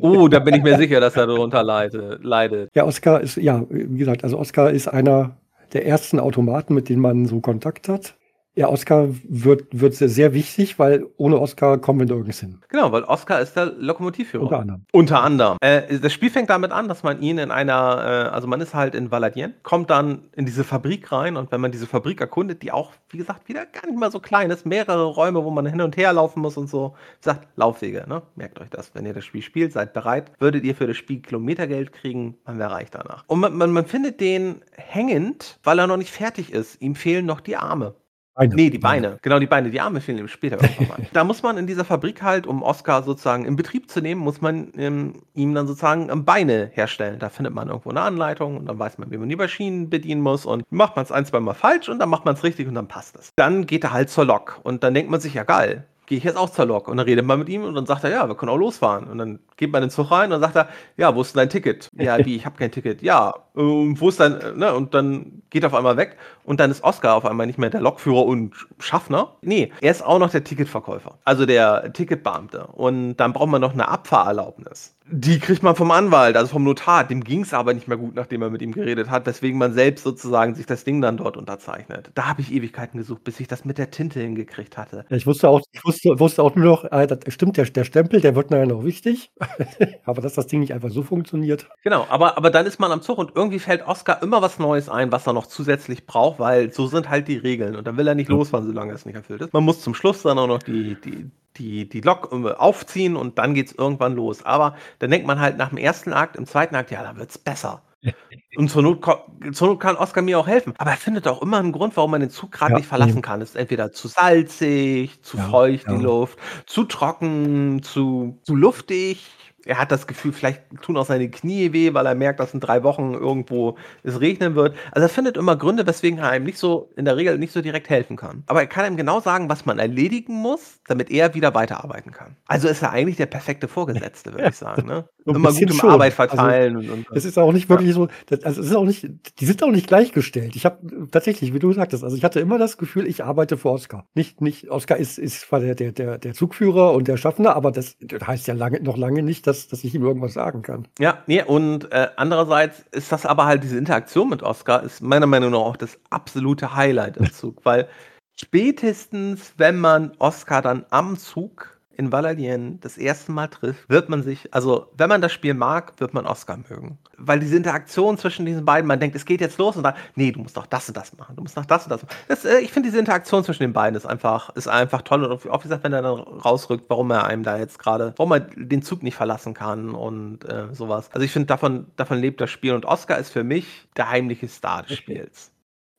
Oh, da bin ich mir sicher, dass er darunter leidet. Ja, Oscar ist, ja, wie gesagt, also Oscar ist einer der ersten Automaten, mit denen man so Kontakt hat. Ja, Oscar wird, wird sehr, sehr wichtig, weil ohne Oscar kommen wir nirgends hin. Genau, weil Oscar ist der Lokomotivführer. Unter anderem. Unter anderem. Äh, das Spiel fängt damit an, dass man ihn in einer, äh, also man ist halt in Valadien, kommt dann in diese Fabrik rein und wenn man diese Fabrik erkundet, die auch, wie gesagt, wieder gar nicht mal so klein ist, mehrere Räume, wo man hin und her laufen muss und so, sagt Laufwege, ne? Merkt euch das, wenn ihr das Spiel spielt, seid bereit, würdet ihr für das Spiel Kilometergeld kriegen, man wäre reich danach. Und man, man, man findet den hängend, weil er noch nicht fertig ist. Ihm fehlen noch die Arme. Beine. Nee, die Beine. Genau, die Beine. Die Arme fehlen ihm später irgendwann Da muss man in dieser Fabrik halt, um Oscar sozusagen in Betrieb zu nehmen, muss man ähm, ihm dann sozusagen ähm, Beine herstellen. Da findet man irgendwo eine Anleitung und dann weiß man, wie man die Maschinen bedienen muss und macht man es ein, zwei Mal falsch und dann macht man es richtig und dann passt es. Dann geht er halt zur Lok und dann denkt man sich, ja geil, gehe ich jetzt auch zur Lok. Und dann redet man mit ihm und dann sagt er, ja, wir können auch losfahren. Und dann geht man in den Zug rein und sagt er, ja, wo ist denn dein Ticket? Ja, wie, ich habe kein Ticket. Ja, Und wo ist dann, äh, ne, und dann geht er auf einmal weg und dann ist Oscar auf einmal nicht mehr der Lokführer und Schaffner. Nee, er ist auch noch der Ticketverkäufer, also der Ticketbeamte. Und dann braucht man noch eine Abfahrerlaubnis. Die kriegt man vom Anwalt, also vom Notar. Dem ging es aber nicht mehr gut, nachdem er mit ihm geredet hat, weswegen man selbst sozusagen sich das Ding dann dort unterzeichnet. Da habe ich Ewigkeiten gesucht, bis ich das mit der Tinte hingekriegt hatte. Ja, ich wusste auch, ich wusste, wusste auch nur noch, äh, stimmt, der, der Stempel, der wird nachher noch wichtig. aber dass das Ding nicht einfach so funktioniert. Genau, aber, aber dann ist man am Zug und irgendwie fällt Oscar immer was Neues ein, was er noch zusätzlich braucht, weil so sind halt die Regeln. Und dann will er nicht ja. losfahren, solange es nicht erfüllt ist. Man muss zum Schluss dann auch noch die, die, die, die Lok äh, aufziehen und dann geht es irgendwann los. Aber dann denkt man halt nach dem ersten Akt, im zweiten Akt, ja, dann wird es besser. Und zur Not, zur Not, kann Oscar mir auch helfen. Aber er findet auch immer einen Grund, warum man den Zug gerade ja, nicht verlassen kann. Es ist entweder zu salzig, zu ja, feucht ja. die Luft, zu trocken, zu, zu luftig er hat das Gefühl, vielleicht tun auch seine Knie weh, weil er merkt, dass in drei Wochen irgendwo es regnen wird. Also er findet immer Gründe, weswegen er einem nicht so, in der Regel nicht so direkt helfen kann. Aber er kann ihm genau sagen, was man erledigen muss, damit er wieder weiterarbeiten kann. Also ist er eigentlich der perfekte Vorgesetzte, würde ich sagen. Ne? immer gut im schon. Arbeit also, verteilen. Also, und, und, es ist auch nicht wirklich ja. so, also es ist auch nicht, die sind auch nicht gleichgestellt. Ich habe tatsächlich, wie du sagtest, also ich hatte immer das Gefühl, ich arbeite für Oscar. Nicht, nicht, Oscar ist, ist zwar der, der, der, der Zugführer und der Schaffner, aber das, das heißt ja lange, noch lange nicht, dass, dass ich ihm irgendwas sagen kann. Ja, nee, und äh, andererseits ist das aber halt diese Interaktion mit Oscar, ist meiner Meinung nach auch das absolute Highlight im Zug, weil spätestens, wenn man Oscar dann am Zug in Valadienne das erste Mal trifft, wird man sich, also wenn man das Spiel mag, wird man Oscar mögen. Weil diese Interaktion zwischen diesen beiden, man denkt, es geht jetzt los und dann, nee, du musst doch das und das machen, du musst noch das und das machen. Das, äh, ich finde diese Interaktion zwischen den beiden ist einfach, ist einfach toll und auch wie gesagt, wenn er dann rausrückt, warum er einem da jetzt gerade, warum er den Zug nicht verlassen kann und äh, sowas. Also ich finde, davon, davon lebt das Spiel und Oscar ist für mich der heimliche Star des Spiels.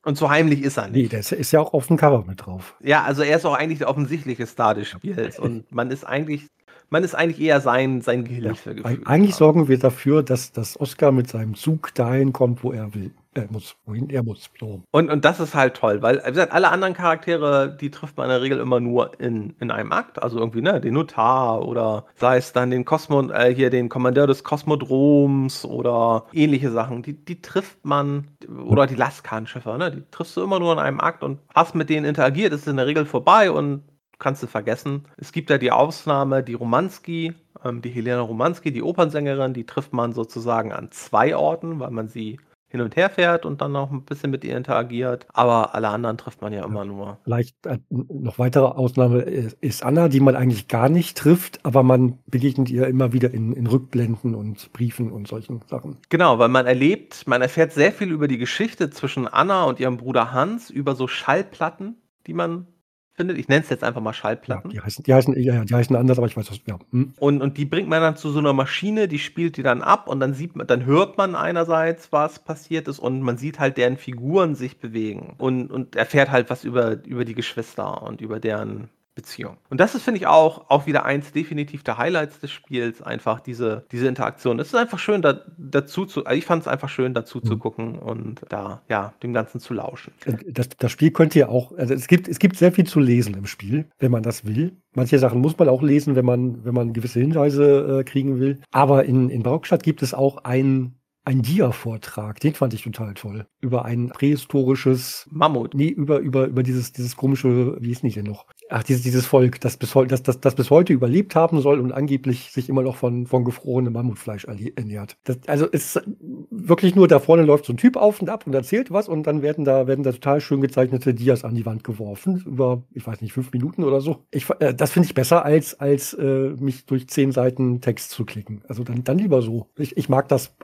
Und so heimlich ist er nicht. Nee, der ist ja auch auf dem Cover mit drauf. Ja, also er ist auch eigentlich der offensichtliche Star des Spiels. Und man ist eigentlich, man ist eigentlich eher sein, sein Gehilfe. Ja, eigentlich sorgen wir dafür, dass, dass Oscar mit seinem Zug dahin kommt, wo er will. Er muss, wohin er muss. So. Und, und das ist halt toll, weil wie gesagt, alle anderen Charaktere, die trifft man in der Regel immer nur in, in einem Akt. Also irgendwie, ne, den Notar oder sei es dann den Kosmo, äh, hier den Kommandeur des Kosmodroms oder ähnliche Sachen. Die, die trifft man, oder die Laskan-Schiffer, ne? Die triffst du immer nur in einem Akt und hast mit denen interagiert, ist in der Regel vorbei und kannst du vergessen. Es gibt ja die Ausnahme, die Romanski, ähm, die Helena Romanski, die Opernsängerin, die trifft man sozusagen an zwei Orten, weil man sie hin und her fährt und dann noch ein bisschen mit ihr interagiert. Aber alle anderen trifft man ja immer nur. Vielleicht äh, noch weitere Ausnahme ist Anna, die man eigentlich gar nicht trifft, aber man begegnet ihr immer wieder in, in Rückblenden und Briefen und solchen Sachen. Genau, weil man erlebt, man erfährt sehr viel über die Geschichte zwischen Anna und ihrem Bruder Hans, über so Schallplatten, die man findet. Ich nenne es jetzt einfach mal Schallplatten. Ja, die, heißen, die, heißen, ja, die heißen anders, aber ich weiß was. Ja. Hm. Und, und die bringt man dann zu so einer Maschine, die spielt die dann ab und dann sieht man, dann hört man einerseits, was passiert ist und man sieht halt deren Figuren sich bewegen und, und erfährt halt was über, über die Geschwister und über deren Beziehung. Und das ist, finde ich, auch, auch wieder eins definitiv der Highlights des Spiels, einfach diese, diese Interaktion. Es ist einfach schön, da, dazu zu, also ich fand es einfach schön, dazu mhm. zu gucken und da, ja, dem Ganzen zu lauschen. Das, das Spiel könnt ihr auch, also es gibt, es gibt sehr viel zu lesen im Spiel, wenn man das will. Manche Sachen muss man auch lesen, wenn man, wenn man gewisse Hinweise äh, kriegen will. Aber in, in Barockstadt gibt es auch ein ein Dia-Vortrag, den fand ich total toll. Über ein prähistorisches Mammut. Nee, über, über, über dieses, dieses komische, wie ist nicht denn noch? Ach, dieses, dieses Volk, das bis, das, das, das bis heute überlebt haben soll und angeblich sich immer noch von, von gefrorenem Mammutfleisch ernährt. Das, also es ist wirklich nur, da vorne läuft so ein Typ auf und ab und erzählt was und dann werden da, werden da total schön gezeichnete Dias an die Wand geworfen. Über, ich weiß nicht, fünf Minuten oder so. Ich, äh, das finde ich besser, als, als äh, mich durch zehn Seiten Text zu klicken. Also dann, dann lieber so. Ich, ich mag das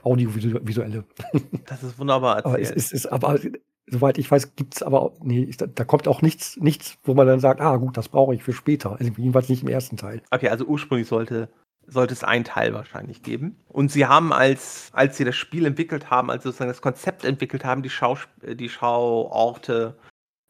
Audiovisuelle. Das ist wunderbar erzählt. Aber es ist, ist aber soweit ich weiß, gibt es aber, nee, da, da, kommt auch nichts, nichts, wo man dann sagt, ah gut, das brauche ich für später. Also jedenfalls nicht im ersten Teil. Okay, also ursprünglich sollte, sollte es einen Teil wahrscheinlich geben. Und sie haben, als, als sie das Spiel entwickelt haben, als sozusagen das Konzept entwickelt haben, die, Schau, die Schauorte,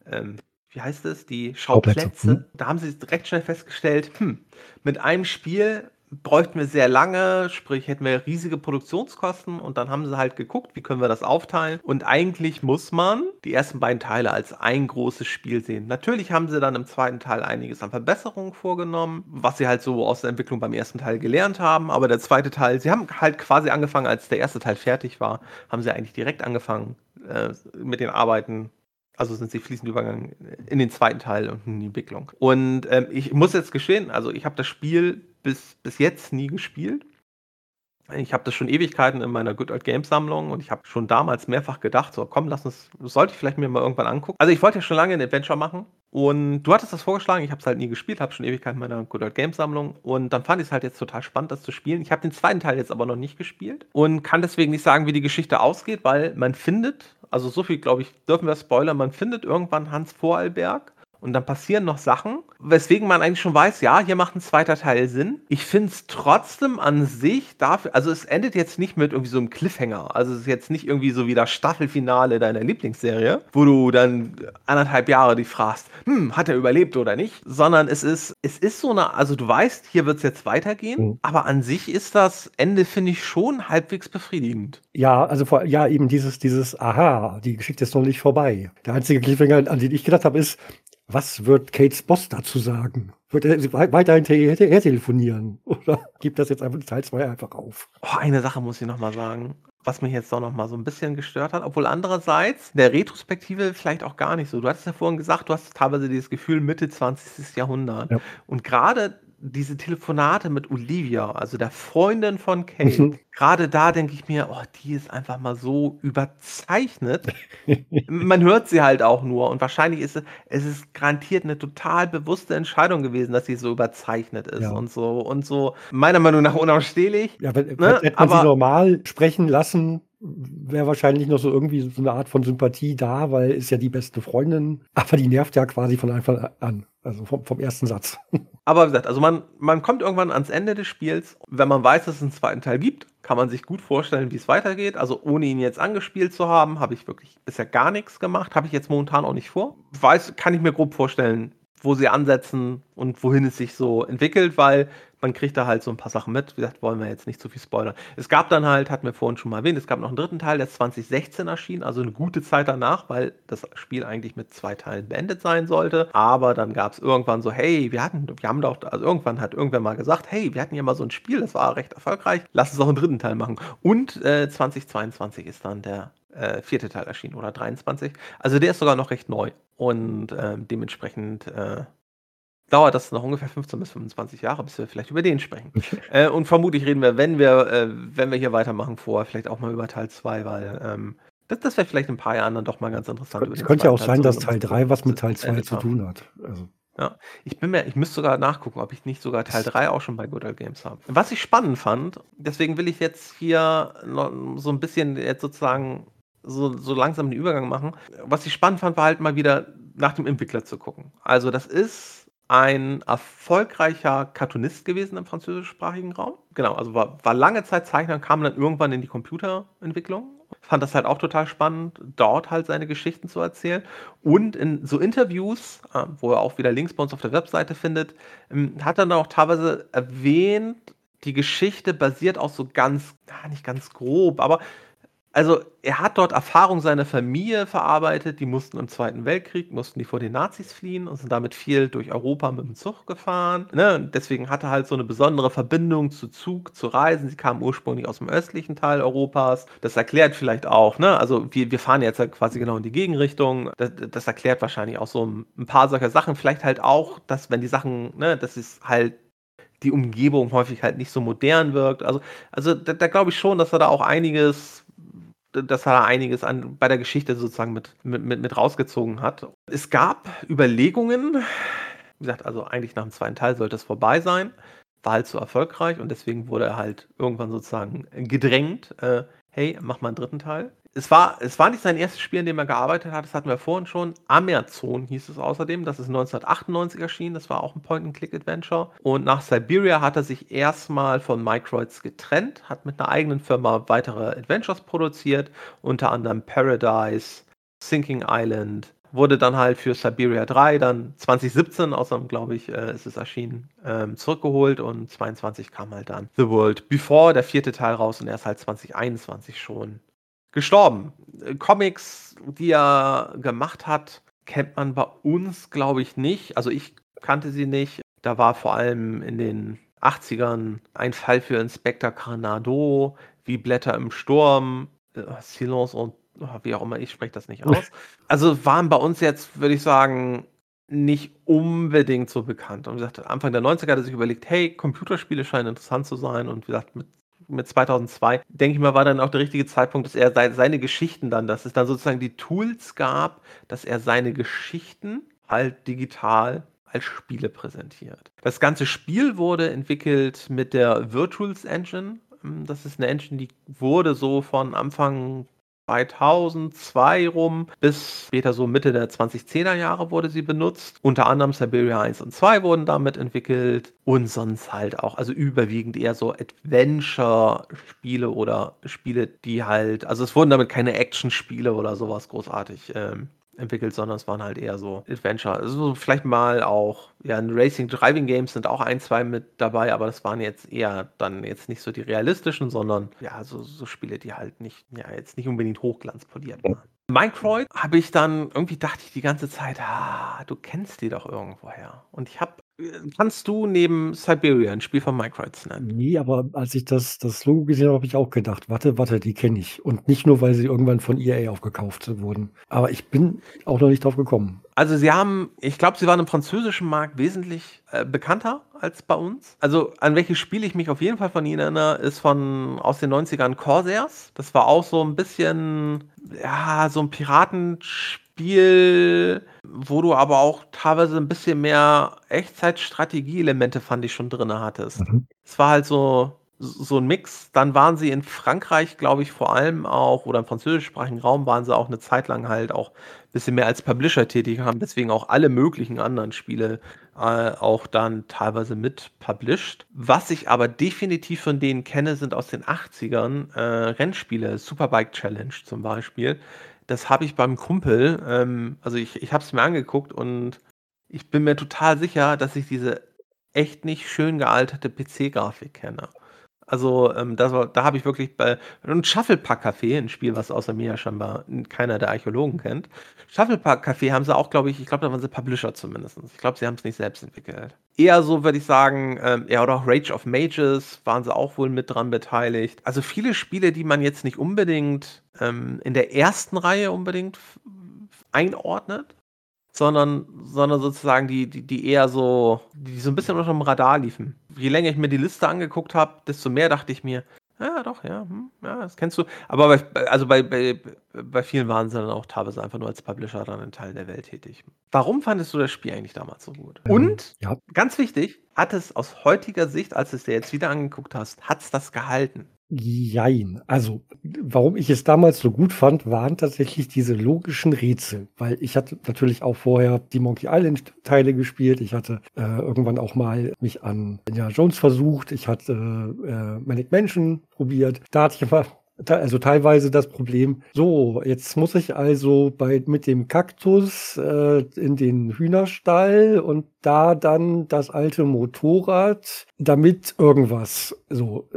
ähm, wie heißt es, die Schauplätze, Schauplätze. Hm. da haben sie recht schnell festgestellt, hm, mit einem Spiel bräuchten wir sehr lange, sprich hätten wir riesige Produktionskosten und dann haben sie halt geguckt, wie können wir das aufteilen. Und eigentlich muss man die ersten beiden Teile als ein großes Spiel sehen. Natürlich haben sie dann im zweiten Teil einiges an Verbesserungen vorgenommen, was sie halt so aus der Entwicklung beim ersten Teil gelernt haben. Aber der zweite Teil, sie haben halt quasi angefangen, als der erste Teil fertig war, haben sie eigentlich direkt angefangen äh, mit den Arbeiten also sind sie fließend übergegangen in den zweiten Teil und in die Entwicklung. Und ähm, ich muss jetzt gestehen, also ich habe das Spiel bis, bis jetzt nie gespielt. Ich habe das schon Ewigkeiten in meiner Good Old Games Sammlung und ich habe schon damals mehrfach gedacht, so komm, lass uns, sollte ich vielleicht mir mal irgendwann angucken. Also ich wollte ja schon lange ein Adventure machen und du hattest das vorgeschlagen, ich habe es halt nie gespielt, habe schon Ewigkeiten in meiner Good Old Games Sammlung und dann fand ich es halt jetzt total spannend, das zu spielen. Ich habe den zweiten Teil jetzt aber noch nicht gespielt und kann deswegen nicht sagen, wie die Geschichte ausgeht, weil man findet, also so viel glaube ich, dürfen wir spoilern, man findet irgendwann Hans Vorarlberg und dann passieren noch Sachen, weswegen man eigentlich schon weiß, ja, hier macht ein zweiter Teil Sinn. Ich finde es trotzdem an sich dafür, also es endet jetzt nicht mit irgendwie so einem Cliffhanger. Also es ist jetzt nicht irgendwie so wie das Staffelfinale deiner Lieblingsserie, wo du dann anderthalb Jahre dich fragst, hm, hat er überlebt oder nicht? Sondern es ist, es ist so eine, also du weißt, hier wird es jetzt weitergehen, mhm. aber an sich ist das Ende, finde ich, schon halbwegs befriedigend. Ja, also vor, ja, eben dieses, dieses Aha, die Geschichte ist noch nicht vorbei. Der einzige Cliffhanger, an den ich gedacht habe, ist, was wird Kates Boss dazu sagen? Wird er weiterhin her telefonieren? Oder gibt das jetzt einfach Teil 2 einfach auf? Oh, eine Sache muss ich nochmal sagen, was mich jetzt doch nochmal so ein bisschen gestört hat, obwohl andererseits der Retrospektive vielleicht auch gar nicht so. Du hattest ja vorhin gesagt, du hast teilweise dieses Gefühl Mitte 20. Jahrhundert. Ja. Und gerade diese Telefonate mit Olivia, also der Freundin von Kate, mhm. gerade da denke ich mir, oh, die ist einfach mal so überzeichnet. Man hört sie halt auch nur und wahrscheinlich ist es, es ist garantiert eine total bewusste Entscheidung gewesen, dass sie so überzeichnet ist ja. und so und so meiner Meinung nach unausstehlich. Ja, wenn, ne? hätte man Aber, sie normal sprechen lassen, wäre wahrscheinlich noch so irgendwie so eine Art von Sympathie da, weil ist ja die beste Freundin, aber die nervt ja quasi von Anfang an, also vom, vom ersten Satz. Aber wie gesagt, also man, man kommt irgendwann ans Ende des Spiels. Wenn man weiß, dass es einen zweiten Teil gibt, kann man sich gut vorstellen, wie es weitergeht. Also ohne ihn jetzt angespielt zu haben, habe ich wirklich bisher gar nichts gemacht. Habe ich jetzt momentan auch nicht vor. Weiß, kann ich mir grob vorstellen, wo sie ansetzen und wohin es sich so entwickelt, weil man kriegt da halt so ein paar Sachen mit. Wie gesagt, wollen wir jetzt nicht zu viel spoilern. Es gab dann halt, hatten wir vorhin schon mal erwähnt, es gab noch einen dritten Teil, der 2016 erschien, also eine gute Zeit danach, weil das Spiel eigentlich mit zwei Teilen beendet sein sollte. Aber dann gab es irgendwann so, hey, wir hatten, wir haben doch, also irgendwann hat irgendwer mal gesagt, hey, wir hatten ja mal so ein Spiel, das war recht erfolgreich, lass uns auch einen dritten Teil machen. Und äh, 2022 ist dann der äh, vierte Teil erschienen oder 23. Also der ist sogar noch recht neu und äh, dementsprechend äh, dauert das noch ungefähr 15 bis 25 Jahre, bis wir vielleicht über den sprechen. äh, und vermutlich reden wir, wenn wir, äh, wenn wir hier weitermachen, vorher vielleicht auch mal über Teil 2, weil ähm, das, das wäre vielleicht in ein paar Jahren dann doch mal ganz interessant. Es könnte ja auch Teil sein, dass Teil 3 was mit Teil 2 zu tun hat. Also. Ja, ich bin mir, ich müsste sogar nachgucken, ob ich nicht sogar Teil 3 auch schon bei Good Old Games habe. Was ich spannend fand, deswegen will ich jetzt hier so ein bisschen jetzt sozusagen so, so langsam den Übergang machen. Was ich spannend fand, war halt mal wieder nach dem Entwickler zu gucken. Also das ist ein erfolgreicher Cartoonist gewesen im französischsprachigen Raum. Genau, also war, war lange Zeit Zeichner, kam dann irgendwann in die Computerentwicklung. Fand das halt auch total spannend, dort halt seine Geschichten zu erzählen. Und in so Interviews, äh, wo er auch wieder Links bei uns auf der Webseite findet, ähm, hat er dann auch teilweise erwähnt, die Geschichte basiert auch so ganz, nicht ganz grob, aber also er hat dort Erfahrung seiner Familie verarbeitet, die mussten im Zweiten Weltkrieg, mussten die vor den Nazis fliehen und sind damit viel durch Europa mit dem Zug gefahren. Ne? Deswegen hatte er halt so eine besondere Verbindung zu Zug, zu Reisen. Sie kamen ursprünglich aus dem östlichen Teil Europas. Das erklärt vielleicht auch, ne? also wir, wir fahren jetzt quasi genau in die Gegenrichtung. Das, das erklärt wahrscheinlich auch so ein paar solcher Sachen. Vielleicht halt auch, dass wenn die Sachen, ne, das ist halt die Umgebung häufig halt nicht so modern wirkt. Also, also da, da glaube ich schon, dass er da auch einiges dass er einiges an, bei der Geschichte sozusagen mit, mit, mit rausgezogen hat. Es gab Überlegungen, wie gesagt, also eigentlich nach dem zweiten Teil sollte es vorbei sein, war halt zu erfolgreich und deswegen wurde er halt irgendwann sozusagen gedrängt, äh, hey, mach mal einen dritten Teil es war, es war nicht sein erstes Spiel, in dem er gearbeitet hat, das hatten wir vorhin schon. Amazon hieß es außerdem, das ist 1998 erschienen, das war auch ein Point-and-Click-Adventure. Und nach Siberia hat er sich erstmal von Microids getrennt, hat mit einer eigenen Firma weitere Adventures produziert, unter anderem Paradise, Sinking Island wurde dann halt für Siberia 3 dann 2017, außerdem glaube ich, äh, ist es erschienen, ähm, zurückgeholt. Und 22 kam halt dann The World Before, der vierte Teil raus. Und er ist halt 2021 schon gestorben. Comics, die er gemacht hat, kennt man bei uns, glaube ich, nicht. Also ich kannte sie nicht. Da war vor allem in den 80ern ein Fall für Inspektor Carnado, wie Blätter im Sturm, äh, Silence und oh, wie auch immer, ich spreche das nicht aus. Also waren bei uns jetzt, würde ich sagen, nicht unbedingt so bekannt. Und wie gesagt, Anfang der 90er hat er sich überlegt, hey, Computerspiele scheinen interessant zu sein. Und wie gesagt, mit, mit 2002, denke ich mal, war dann auch der richtige Zeitpunkt, dass er seine Geschichten dann, dass es dann sozusagen die Tools gab, dass er seine Geschichten halt digital als Spiele präsentiert. Das ganze Spiel wurde entwickelt mit der Virtuals Engine. Das ist eine Engine, die wurde so von Anfang 2002 rum bis später so Mitte der 2010er Jahre wurde sie benutzt. Unter anderem Siberia 1 und 2 wurden damit entwickelt und sonst halt auch, also überwiegend eher so Adventure-Spiele oder Spiele, die halt, also es wurden damit keine Action-Spiele oder sowas großartig ähm, entwickelt, sondern es waren halt eher so Adventure. Also vielleicht mal auch, ja, in Racing Driving Games sind auch ein, zwei mit dabei, aber das waren jetzt eher dann jetzt nicht so die realistischen, sondern ja, so, so Spiele, die halt nicht, ja, jetzt nicht unbedingt hochglanzpoliert waren. Minecraft habe ich dann, irgendwie dachte ich die ganze Zeit, ah, du kennst die doch irgendwoher. Und ich habe, kannst du neben Siberia ein Spiel von Minecraft nennen? Nee, aber als ich das, das Logo gesehen habe, habe ich auch gedacht, warte, warte, die kenne ich. Und nicht nur, weil sie irgendwann von EA aufgekauft wurden. Aber ich bin auch noch nicht drauf gekommen. Also sie haben, ich glaube, sie waren im französischen Markt wesentlich äh, bekannter als bei uns. Also an welches Spiel ich mich auf jeden Fall von ihnen erinnere, ist von aus den 90ern Corsairs. Das war auch so ein bisschen, ja, so ein Piratenspiel, wo du aber auch teilweise ein bisschen mehr Echtzeitstrategie-Elemente, fand ich, schon drin hattest. Mhm. Es war halt so, so ein Mix. Dann waren sie in Frankreich, glaube ich, vor allem auch, oder im französischsprachigen Raum waren sie auch eine Zeit lang halt auch bisschen mehr als Publisher tätig, haben deswegen auch alle möglichen anderen Spiele äh, auch dann teilweise mit published. Was ich aber definitiv von denen kenne, sind aus den 80ern äh, Rennspiele, Superbike Challenge zum Beispiel. Das habe ich beim Kumpel, ähm, also ich, ich habe es mir angeguckt und ich bin mir total sicher, dass ich diese echt nicht schön gealterte PC-Grafik kenne. Also, ähm, das war, da habe ich wirklich bei und Shufflepack Café, ein Spiel, was außer mir ja scheinbar keiner der Archäologen kennt. Shufflepack Café haben sie auch, glaube ich, ich glaube, da waren sie Publisher zumindest. Ich glaube, sie haben es nicht selbst entwickelt. Eher so, würde ich sagen, ähm, ja, oder auch Rage of Mages waren sie auch wohl mit dran beteiligt. Also viele Spiele, die man jetzt nicht unbedingt ähm, in der ersten Reihe unbedingt einordnet, sondern, sondern sozusagen die, die, die eher so, die so ein bisschen unter dem Radar liefen. Je länger ich mir die Liste angeguckt habe, desto mehr dachte ich mir, ja, doch, ja, hm, ja, das kennst du. Aber bei, also bei, bei, bei vielen waren sie dann auch teilweise einfach nur als Publisher dann in Teilen der Welt tätig. Warum fandest du das Spiel eigentlich damals so gut? Ähm, Und, ja. ganz wichtig, hat es aus heutiger Sicht, als du es dir jetzt wieder angeguckt hast, hat es das gehalten? Jein. Also, warum ich es damals so gut fand, waren tatsächlich diese logischen Rätsel. Weil ich hatte natürlich auch vorher die Monkey Island Teile gespielt. Ich hatte äh, irgendwann auch mal mich an Indiana Jones versucht. Ich hatte äh, Manic Mansion probiert. Da hatte ich aber also teilweise das Problem, so, jetzt muss ich also bei, mit dem Kaktus äh, in den Hühnerstall und da dann das alte Motorrad, damit irgendwas. So,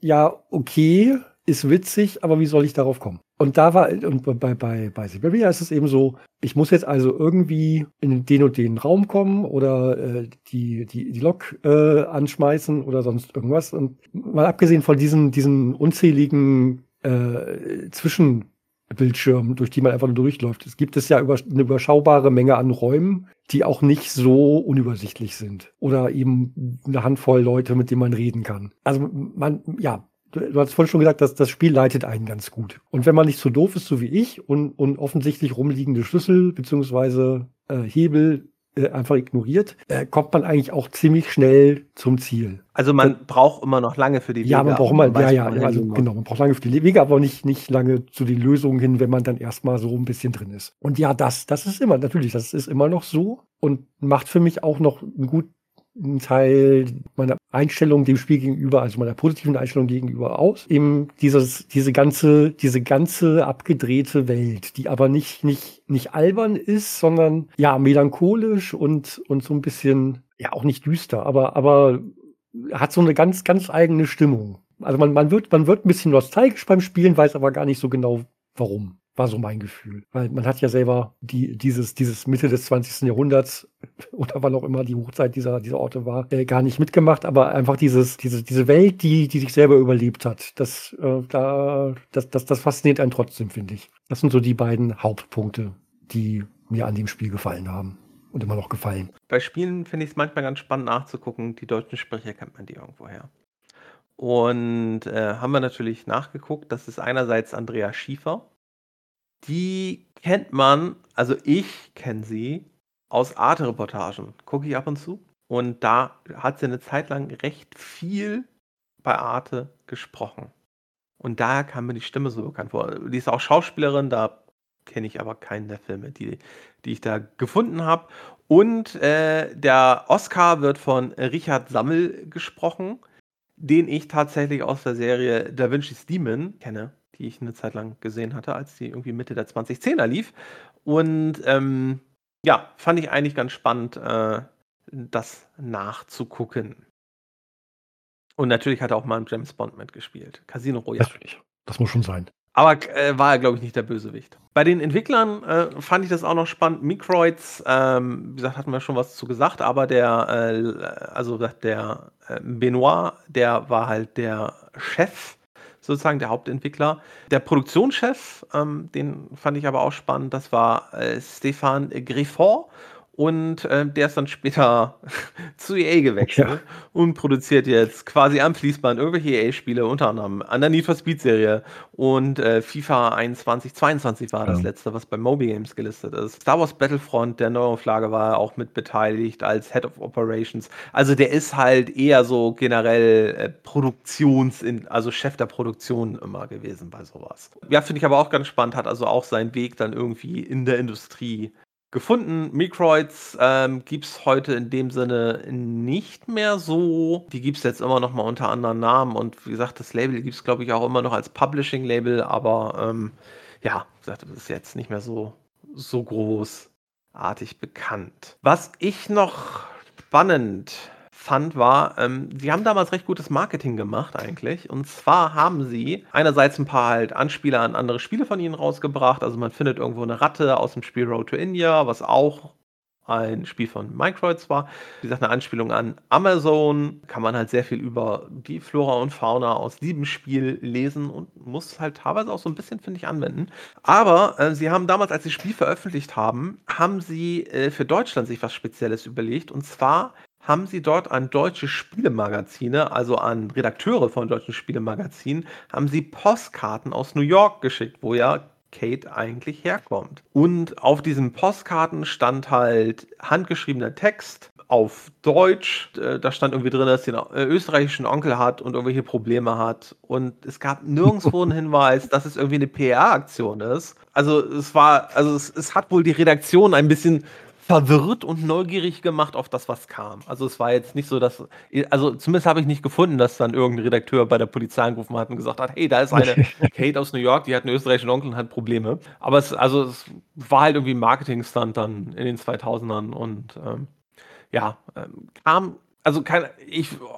ja, okay, ist witzig, aber wie soll ich darauf kommen? Und da war, und bei, bei, bei Siberia ist es eben so, ich muss jetzt also irgendwie in den und den Raum kommen oder äh, die, die, die Lok äh, anschmeißen oder sonst irgendwas. Und mal abgesehen von diesen, diesen unzähligen äh, Zwischenbildschirmen, durch die man einfach nur durchläuft. Es gibt es ja über, eine überschaubare Menge an Räumen, die auch nicht so unübersichtlich sind. Oder eben eine Handvoll Leute, mit denen man reden kann. Also man, ja, du hast vorhin schon gesagt, dass das Spiel leitet einen ganz gut. Und wenn man nicht so doof ist, so wie ich, und, und offensichtlich rumliegende Schlüssel beziehungsweise äh, Hebel äh, einfach ignoriert, äh, kommt man eigentlich auch ziemlich schnell zum Ziel. Also man und, braucht immer noch lange für die Wege. Ja, man braucht immer, ja, ja, ja also genau, man braucht lange für die Wege, aber nicht, nicht lange zu den Lösungen hin, wenn man dann erstmal so ein bisschen drin ist. Und ja, das, das ist immer, natürlich, das ist immer noch so und macht für mich auch noch einen gut ein Teil meiner Einstellung dem Spiel gegenüber, also meiner positiven Einstellung gegenüber aus. Eben dieses, diese ganze, diese ganze abgedrehte Welt, die aber nicht, nicht, nicht albern ist, sondern ja, melancholisch und, und so ein bisschen, ja, auch nicht düster, aber, aber hat so eine ganz, ganz eigene Stimmung. Also man, man wird, man wird ein bisschen nostalgisch beim Spielen, weiß aber gar nicht so genau, warum. War so mein Gefühl. Weil man hat ja selber die, dieses, dieses Mitte des 20. Jahrhunderts oder wann auch immer die Hochzeit dieser, dieser Orte war, äh, gar nicht mitgemacht, aber einfach dieses, diese, diese Welt, die, die sich selber überlebt hat, das, äh, da, das, das, das fasziniert einen trotzdem, finde ich. Das sind so die beiden Hauptpunkte, die mir an dem Spiel gefallen haben und immer noch gefallen. Bei Spielen finde ich es manchmal ganz spannend nachzugucken. Die deutschen Sprecher kennt man die irgendwoher. Und äh, haben wir natürlich nachgeguckt. Das ist einerseits Andrea Schiefer. Die kennt man, also ich kenne sie aus Arte-Reportagen. Gucke ich ab und zu. Und da hat sie eine Zeit lang recht viel bei Arte gesprochen. Und daher kam mir die Stimme so bekannt vor. Die ist auch Schauspielerin, da kenne ich aber keinen der Filme, die, die ich da gefunden habe. Und äh, der Oscar wird von Richard Sammel gesprochen, den ich tatsächlich aus der Serie Da Vinci's Demon kenne, die ich eine Zeit lang gesehen hatte, als die irgendwie Mitte der 2010er lief. Und ähm, ja, fand ich eigentlich ganz spannend, äh, das nachzugucken. Und natürlich hat er auch mal einen James Bond mitgespielt. Casino Royale. Natürlich. Das muss schon sein. Aber äh, war er, glaube ich, nicht der Bösewicht. Bei den Entwicklern äh, fand ich das auch noch spannend. Microids, ähm, wie gesagt, hatten wir schon was zu gesagt, aber der, äh, also der äh, Benoit, der war halt der Chef, sozusagen der Hauptentwickler. Der Produktionschef, ähm, den fand ich aber auch spannend, das war äh, Stéphane Griffon. Und äh, der ist dann später zu EA gewechselt ja. und produziert jetzt quasi am Fließband irgendwelche EA-Spiele, unter anderem an der Need for Speed-Serie und äh, FIFA 21, 22 war ja. das letzte, was bei Moby Games gelistet ist. Star Wars Battlefront, der Neuauflage, war auch mit beteiligt als Head of Operations. Also der ist halt eher so generell äh, Produktions-, also Chef der Produktion immer gewesen bei sowas. Ja, finde ich aber auch ganz spannend, hat also auch seinen Weg dann irgendwie in der Industrie gefunden. Microids ähm, gibt es heute in dem Sinne nicht mehr so. Die gibt es jetzt immer noch mal unter anderen Namen. Und wie gesagt, das Label gibt es, glaube ich, auch immer noch als Publishing-Label. Aber ähm, ja, das ist jetzt nicht mehr so, so großartig bekannt. Was ich noch spannend fand, war, ähm, sie haben damals recht gutes Marketing gemacht eigentlich. Und zwar haben sie einerseits ein paar halt Anspieler an andere Spiele von ihnen rausgebracht. Also man findet irgendwo eine Ratte aus dem Spiel Road to India, was auch ein Spiel von Microids war. Wie gesagt, eine Anspielung an Amazon. Kann man halt sehr viel über die Flora und Fauna aus diesem Spiel lesen und muss halt teilweise auch so ein bisschen, finde ich, anwenden. Aber äh, sie haben damals, als sie das Spiel veröffentlicht haben, haben sie äh, für Deutschland sich was Spezielles überlegt. Und zwar haben sie dort an deutsche Spielemagazine, also an Redakteure von deutschen Spielemagazinen, haben sie Postkarten aus New York geschickt, wo ja Kate eigentlich herkommt. Und auf diesen Postkarten stand halt handgeschriebener Text auf Deutsch. Äh, da stand irgendwie drin, dass sie einen äh, österreichischen Onkel hat und irgendwelche Probleme hat. Und es gab nirgendwo einen Hinweis, dass es irgendwie eine PR-Aktion ist. Also es war, also es, es hat wohl die Redaktion ein bisschen verwirrt und neugierig gemacht auf das, was kam. Also es war jetzt nicht so, dass, also zumindest habe ich nicht gefunden, dass dann irgendein Redakteur bei der Polizei angerufen hat und gesagt hat, hey, da ist eine Kate aus New York, die hat einen österreichischen Onkel und hat Probleme. Aber es, also es war halt irgendwie ein Marketing-Stunt dann in den 2000ern und ähm, ja, ähm, kam also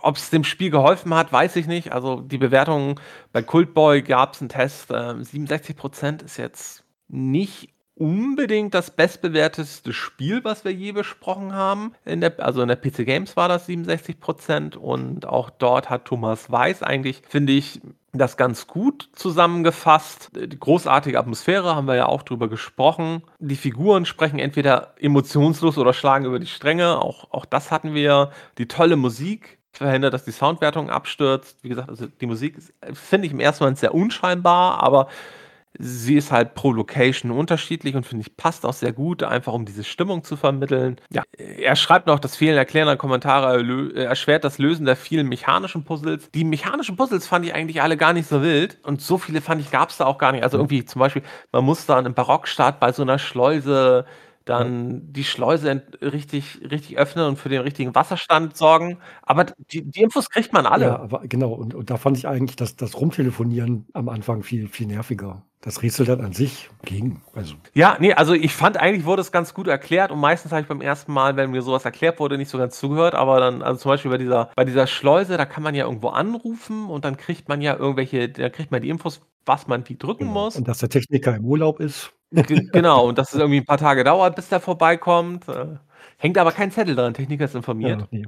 ob es dem Spiel geholfen hat, weiß ich nicht. Also die Bewertung bei Cultboy gab es einen Test, äh, 67% ist jetzt nicht unbedingt das bestbewerteste Spiel, was wir je besprochen haben. In der, also in der PC Games war das 67 Prozent und auch dort hat Thomas Weiß eigentlich, finde ich, das ganz gut zusammengefasst. Die großartige Atmosphäre haben wir ja auch drüber gesprochen. Die Figuren sprechen entweder emotionslos oder schlagen über die Stränge. Auch, auch das hatten wir. Die tolle Musik verhindert, dass die Soundwertung abstürzt. Wie gesagt, also die Musik finde ich im ersten Moment sehr unscheinbar, aber Sie ist halt pro Location unterschiedlich und finde ich passt auch sehr gut, einfach um diese Stimmung zu vermitteln. Ja, er schreibt noch, das Fehlen erklärender Kommentare erschwert das Lösen der vielen mechanischen Puzzles. Die mechanischen Puzzles fand ich eigentlich alle gar nicht so wild und so viele fand ich gab es da auch gar nicht. Also irgendwie zum Beispiel, man muss da einen Barockstart bei so einer Schleuse dann die Schleuse ent richtig richtig öffnen und für den richtigen Wasserstand sorgen. Aber die die Infos kriegt man Ja, alle. aber genau, und und da fand ich eigentlich das das Rumtelefonieren am Anfang viel viel nerviger. Das Rätsel dann an sich ging, also Ja, ne, also ich fand eigentlich wurde es ganz gut erklärt und meistens habe ich beim ersten Mal, wenn mir so was erklärt wurde, nicht so ganz zugehört, aber dann also zum Beispiel bei dieser bei dieser Schleuse, da kann man ja irgendwo anrufen und dann kriegt man ja irgendwelche da kriegt man die Infos, was man wie drücken Genau. muss. Und dass der Techniker im Urlaub ist. Ge genau, und dass es irgendwie 'n paar Tage dauert, bis der vorbeikommt. Äh, hängt aber kein Zettel dran, Techniker ist informiert. Ja.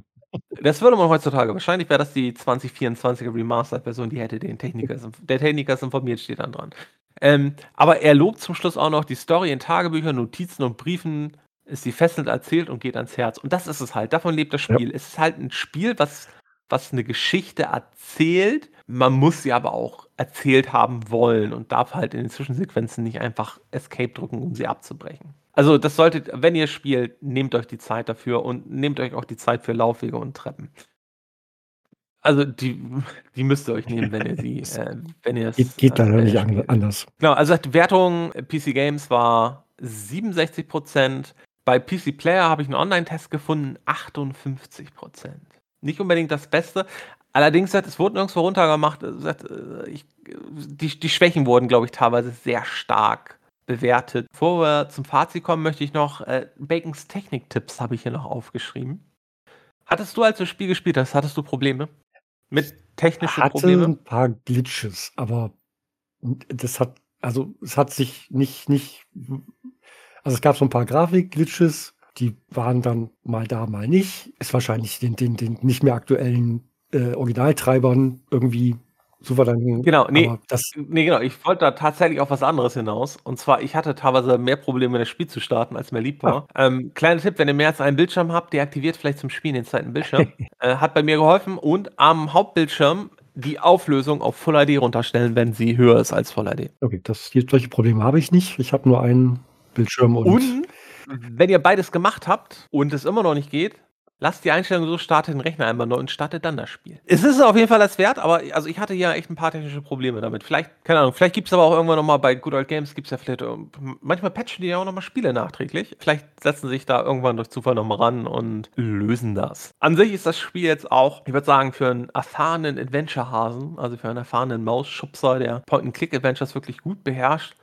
Das würde man heutzutage wahrscheinlich wäre das die 2024er Remastered-Version, die hätte den Techniker der Techniker ist informiert, steht dann dran. Ähm, aber er lobt zum Schluss auch noch die Story in Tagebüchern, Notizen und Briefen ist sie fesselnd erzählt und geht ans Herz. Und das ist es halt, davon lebt das Ja. Spiel. Es ist halt 'n Spiel, was was 'ne Geschichte erzählt. Man muss sie aber auch erzählt haben wollen und darf halt in den Zwischensequenzen nicht einfach Escape drücken, um sie abzubrechen. Also, das solltet wenn ihr spielt, nehmt euch die Zeit dafür und nehmt euch auch die Zeit für Laufwege und Treppen. Also, die die müsst ihr euch nehmen, wenn ihr sie äh, wenn ihr es Geht geht äh, leider wenn nicht spielt. anders. Genau, also die Wertung PC Games war 67% Bei PC Player habe ich 'n Online-Test gefunden, 58 Nicht unbedingt das Beste. Allerdings es wurde nirgendswo runtergemacht. Äh, ich die die Schwächen wurden, glaube ich, teilweise sehr stark bewertet. Bevor wir zum Fazit kommen, möchte ich noch äh, Bacons Techniktipps habe ich hier noch aufgeschrieben. Hattest du, als du das Spiel gespielt hast hattest du Probleme? Mit technische Hatte Probleme? 'n paar Glitches, aber das hat also, es hat sich nicht nicht also, es gab so 'n paar Grafik-Glitches, die waren dann mal da, mal nicht. Ist wahrscheinlich den den den nicht mehr aktuellen, äh, Originaltreibern irgendwie zu verdanken, Genau, ne, aber das ne, genau. Ich wollte da tatsächlich auf was anderes hinaus. Und zwar, ich hatte teilweise mehr Probleme, das Spiel zu starten, als mir lieb Ah. war. Ähm, kleiner Tipp, wenn ihr mehr als einen Bildschirm habt, deaktiviert vielleicht zum Spielen den zweiten Bildschirm. Äh, hat bei mir geholfen und am Hauptbildschirm die Auflösung auf Full HD runterstellen, wenn sie höher ist als Full HD. Okay, das solche Probleme habe ich nicht. Ich habe nur einen Bildschirm und Und wenn ihr beides gemacht habt und es immer noch nicht geht, lasst die Einstellung so, startet den Rechner einmal neu und startet dann das Spiel. Es ist auf jeden Fall das wert, aber also, ich hatte hier echt 'n paar technische Probleme damit. Vielleicht keine Ahnung, vielleicht gibt's aber auch irgendwann noch mal bei Good Old Games gibt's ja vielleicht, manchmal patchen die ja auch noch mal Spiele nachträglich. Vielleicht setzen sie sich da irgendwann durch Zufall noch mal ran und lösen das. An sich ist das Spiel jetzt auch, ich würde sagen, für 'n erfahrenen Adventure-Hasen, also für einen erfahrenen Mausschubser, der Point-and-Click-Adventures wirklich gut beherrscht,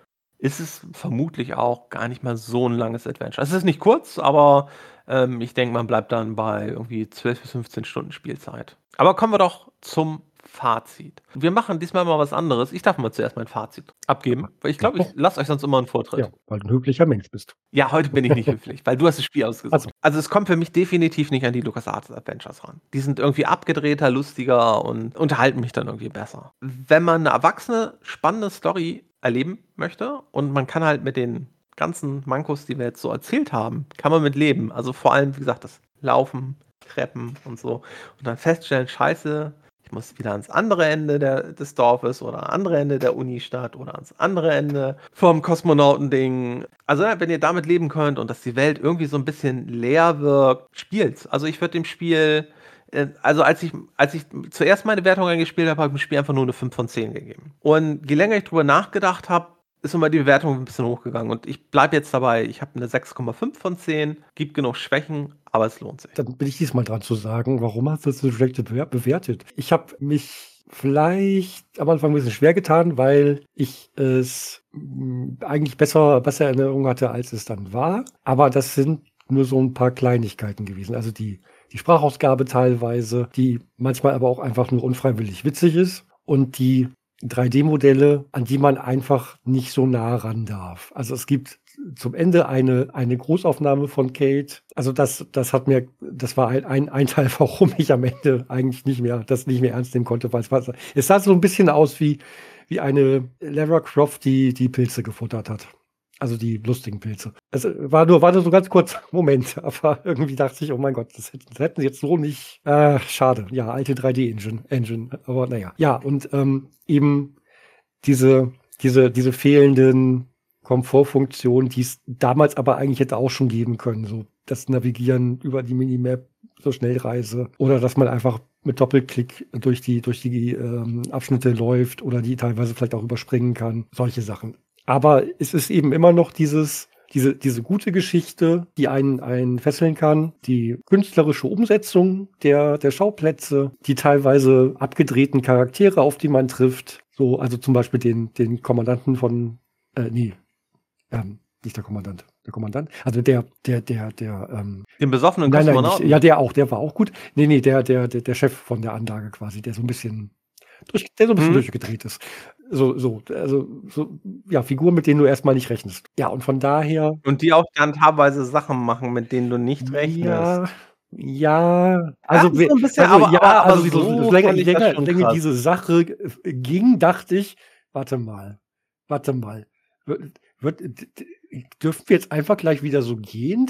ist es vermutlich auch gar nicht mal so 'n langes Adventure. Es ist nicht kurz, aber, ähm, ich denke, man bleibt dann bei irgendwie 12 bis 15 Stunden Spielzeit. Aber kommen wir doch zum Fazit. Wir machen diesmal mal was anderes. Ich darf mal zuerst mein Fazit abgeben, weil ich glaube, ich lasse euch sonst immer 'n Vortritt. Ja, weil du 'n höflicher Mensch bist. Ja, heute bin ich nicht höflich, weil du hast das Spiel ausgesucht. Also Also, es kommt für mich definitiv nicht an die LucasArts Adventures ran. Die sind irgendwie abgedrehter, lustiger und unterhalten mich dann irgendwie besser. Wenn man 'ne erwachsene, spannende Story erleben möchte und man kann halt mit den ganzen Mankos, die wir jetzt so erzählt haben, kann man mit leben. Also, vor allem, wie gesagt, das Laufen, Treppen und so und dann feststellen: „Scheiße, ich muss wieder ans andere Ende der des Dorfes oder andere Ende der Unistadt oder ans andere Ende vom Kosmonautending.“ Also, wenn ihr damit leben könnt und dass die Welt irgendwie so 'n bisschen leer wirkt, spielt's. Also, ich würde dem Spiel also, als ich als ich zuerst meine Wertung eingespielt habe, habe ich dem Spiel einfach nur 'ne 5 von 10 gegeben. Und je länger ich drüber nachgedacht habe, ist immer die Bewertung 'n bisschen hochgegangen und ich bleibe jetzt dabei. Ich habe 'ne 6,5 von 10, gibt genug Schwächen, aber es lohnt sich. Dann bin ich diesmal dran zu sagen, warum hast du es so schlecht bewer bewertet? Ich habe mich vielleicht am Anfang 'n bisschen schwer getan, weil ich es, hm, eigentlich besser besser in Erinnerung hatte, als es dann war. Aber das sind nur so 'n paar Kleinigkeiten gewesen. Also, die die Sprachausgabe teilweise, die manchmal aber auch einfach nur unfreiwillig witzig ist und die 3D-Modelle, an die man einfach nicht so nah ran darf. Also, es gibt zum Ende eine eine Großaufnahme von Kate. Also, das das hat mir das war ein ein ein Teil, warum ich am Ende eigentlich nicht mehr das nicht mehr ernst nehmen konnte, weil's war es sah so 'n bisschen aus wie wie eine Lara Croft, die die Pilze gefuttert hat. Also, die lustigen Pilze. Es war nur war nur so ganz kurzer Moment, aber irgendwie dachte ich: „Oh mein Gott, das hätten das hätten sie jetzt so nicht äh, schade.“ Ja, alte 3D-Engine Engine, aber na ja. Und, ähm, eben diese diese diese fehlenden Komfortfunktionen, die's damals aber eigentlich hätte auch schon geben können, so das Navigieren über die Minimap, so Schnellreise oder dass man einfach mit Doppelklick durch die durch die, ähm, Abschnitte läuft oder die teilweise vielleicht auch überspringen kann, solche Sachen. Aber es ist eben immer noch dieses diese, diese gute Geschichte, die einen, einen fesseln kann, die künstlerische Umsetzung der, der Schauplätze, die teilweise abgedrehten Charaktere, auf die man trifft, so, also zum Beispiel den, den Kommandanten von, äh, nee, ähm, nicht der Kommandant, der Kommandant, also der, der, der, der, ähm, Den besoffenen nein, nein, nicht, ja, der auch, der war auch gut. Nee, nee, der, der, der, der Chef von der Anlage quasi, der so ein bisschen, durch, der so ein bisschen Mhm. durchgedreht ist. So, so, also, so, ja, Figuren, mit denen du erstmal nicht rechnest. Ja, und von daher, Und die auch dann teilweise Sachen machen, mit denen du nicht rechnest. ja, ja, also, so we- ein bisschen, also aber- ja, aber- also so, so so länger, länger, länger diese Sache ging, dachte ich, warte mal, warte mal, wird, wird, dürfen wir jetzt einfach gleich wieder so gehen?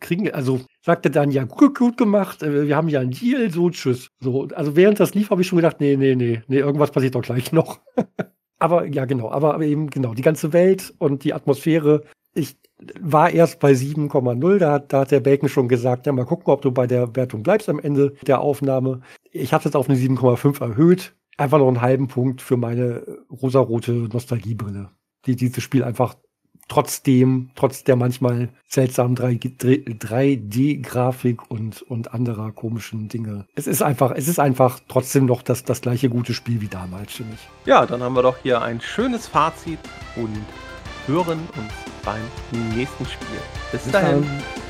Kriegen, also sagte dann ja gut, gut gemacht, äh, wir haben ja einen Deal, so tschüss. So, also während das lief, habe ich schon gedacht, nee, nee, nee, nee, irgendwas passiert doch gleich noch. aber ja, genau, aber, eben genau, die ganze Welt und die Atmosphäre. Ich war erst bei 7,0, da, hat- da hat der Bacon schon gesagt, ja, mal gucken, ob du bei der Wertung bleibst am Ende der Aufnahme. Ich habe es jetzt auf eine 7,5 erhöht. Einfach noch einen halben Punkt für meine rosarote Nostalgiebrille, die dieses Spiel einfach trotzdem, trotz der manchmal seltsamen 3D-Grafik und, und anderer komischen Dinge. Es ist einfach, es ist einfach trotzdem noch das, das gleiche gute Spiel wie damals, finde ich. Ja, dann haben wir doch hier ein schönes Fazit und hören uns beim nächsten Spiel. Bis Bis dahin. dann.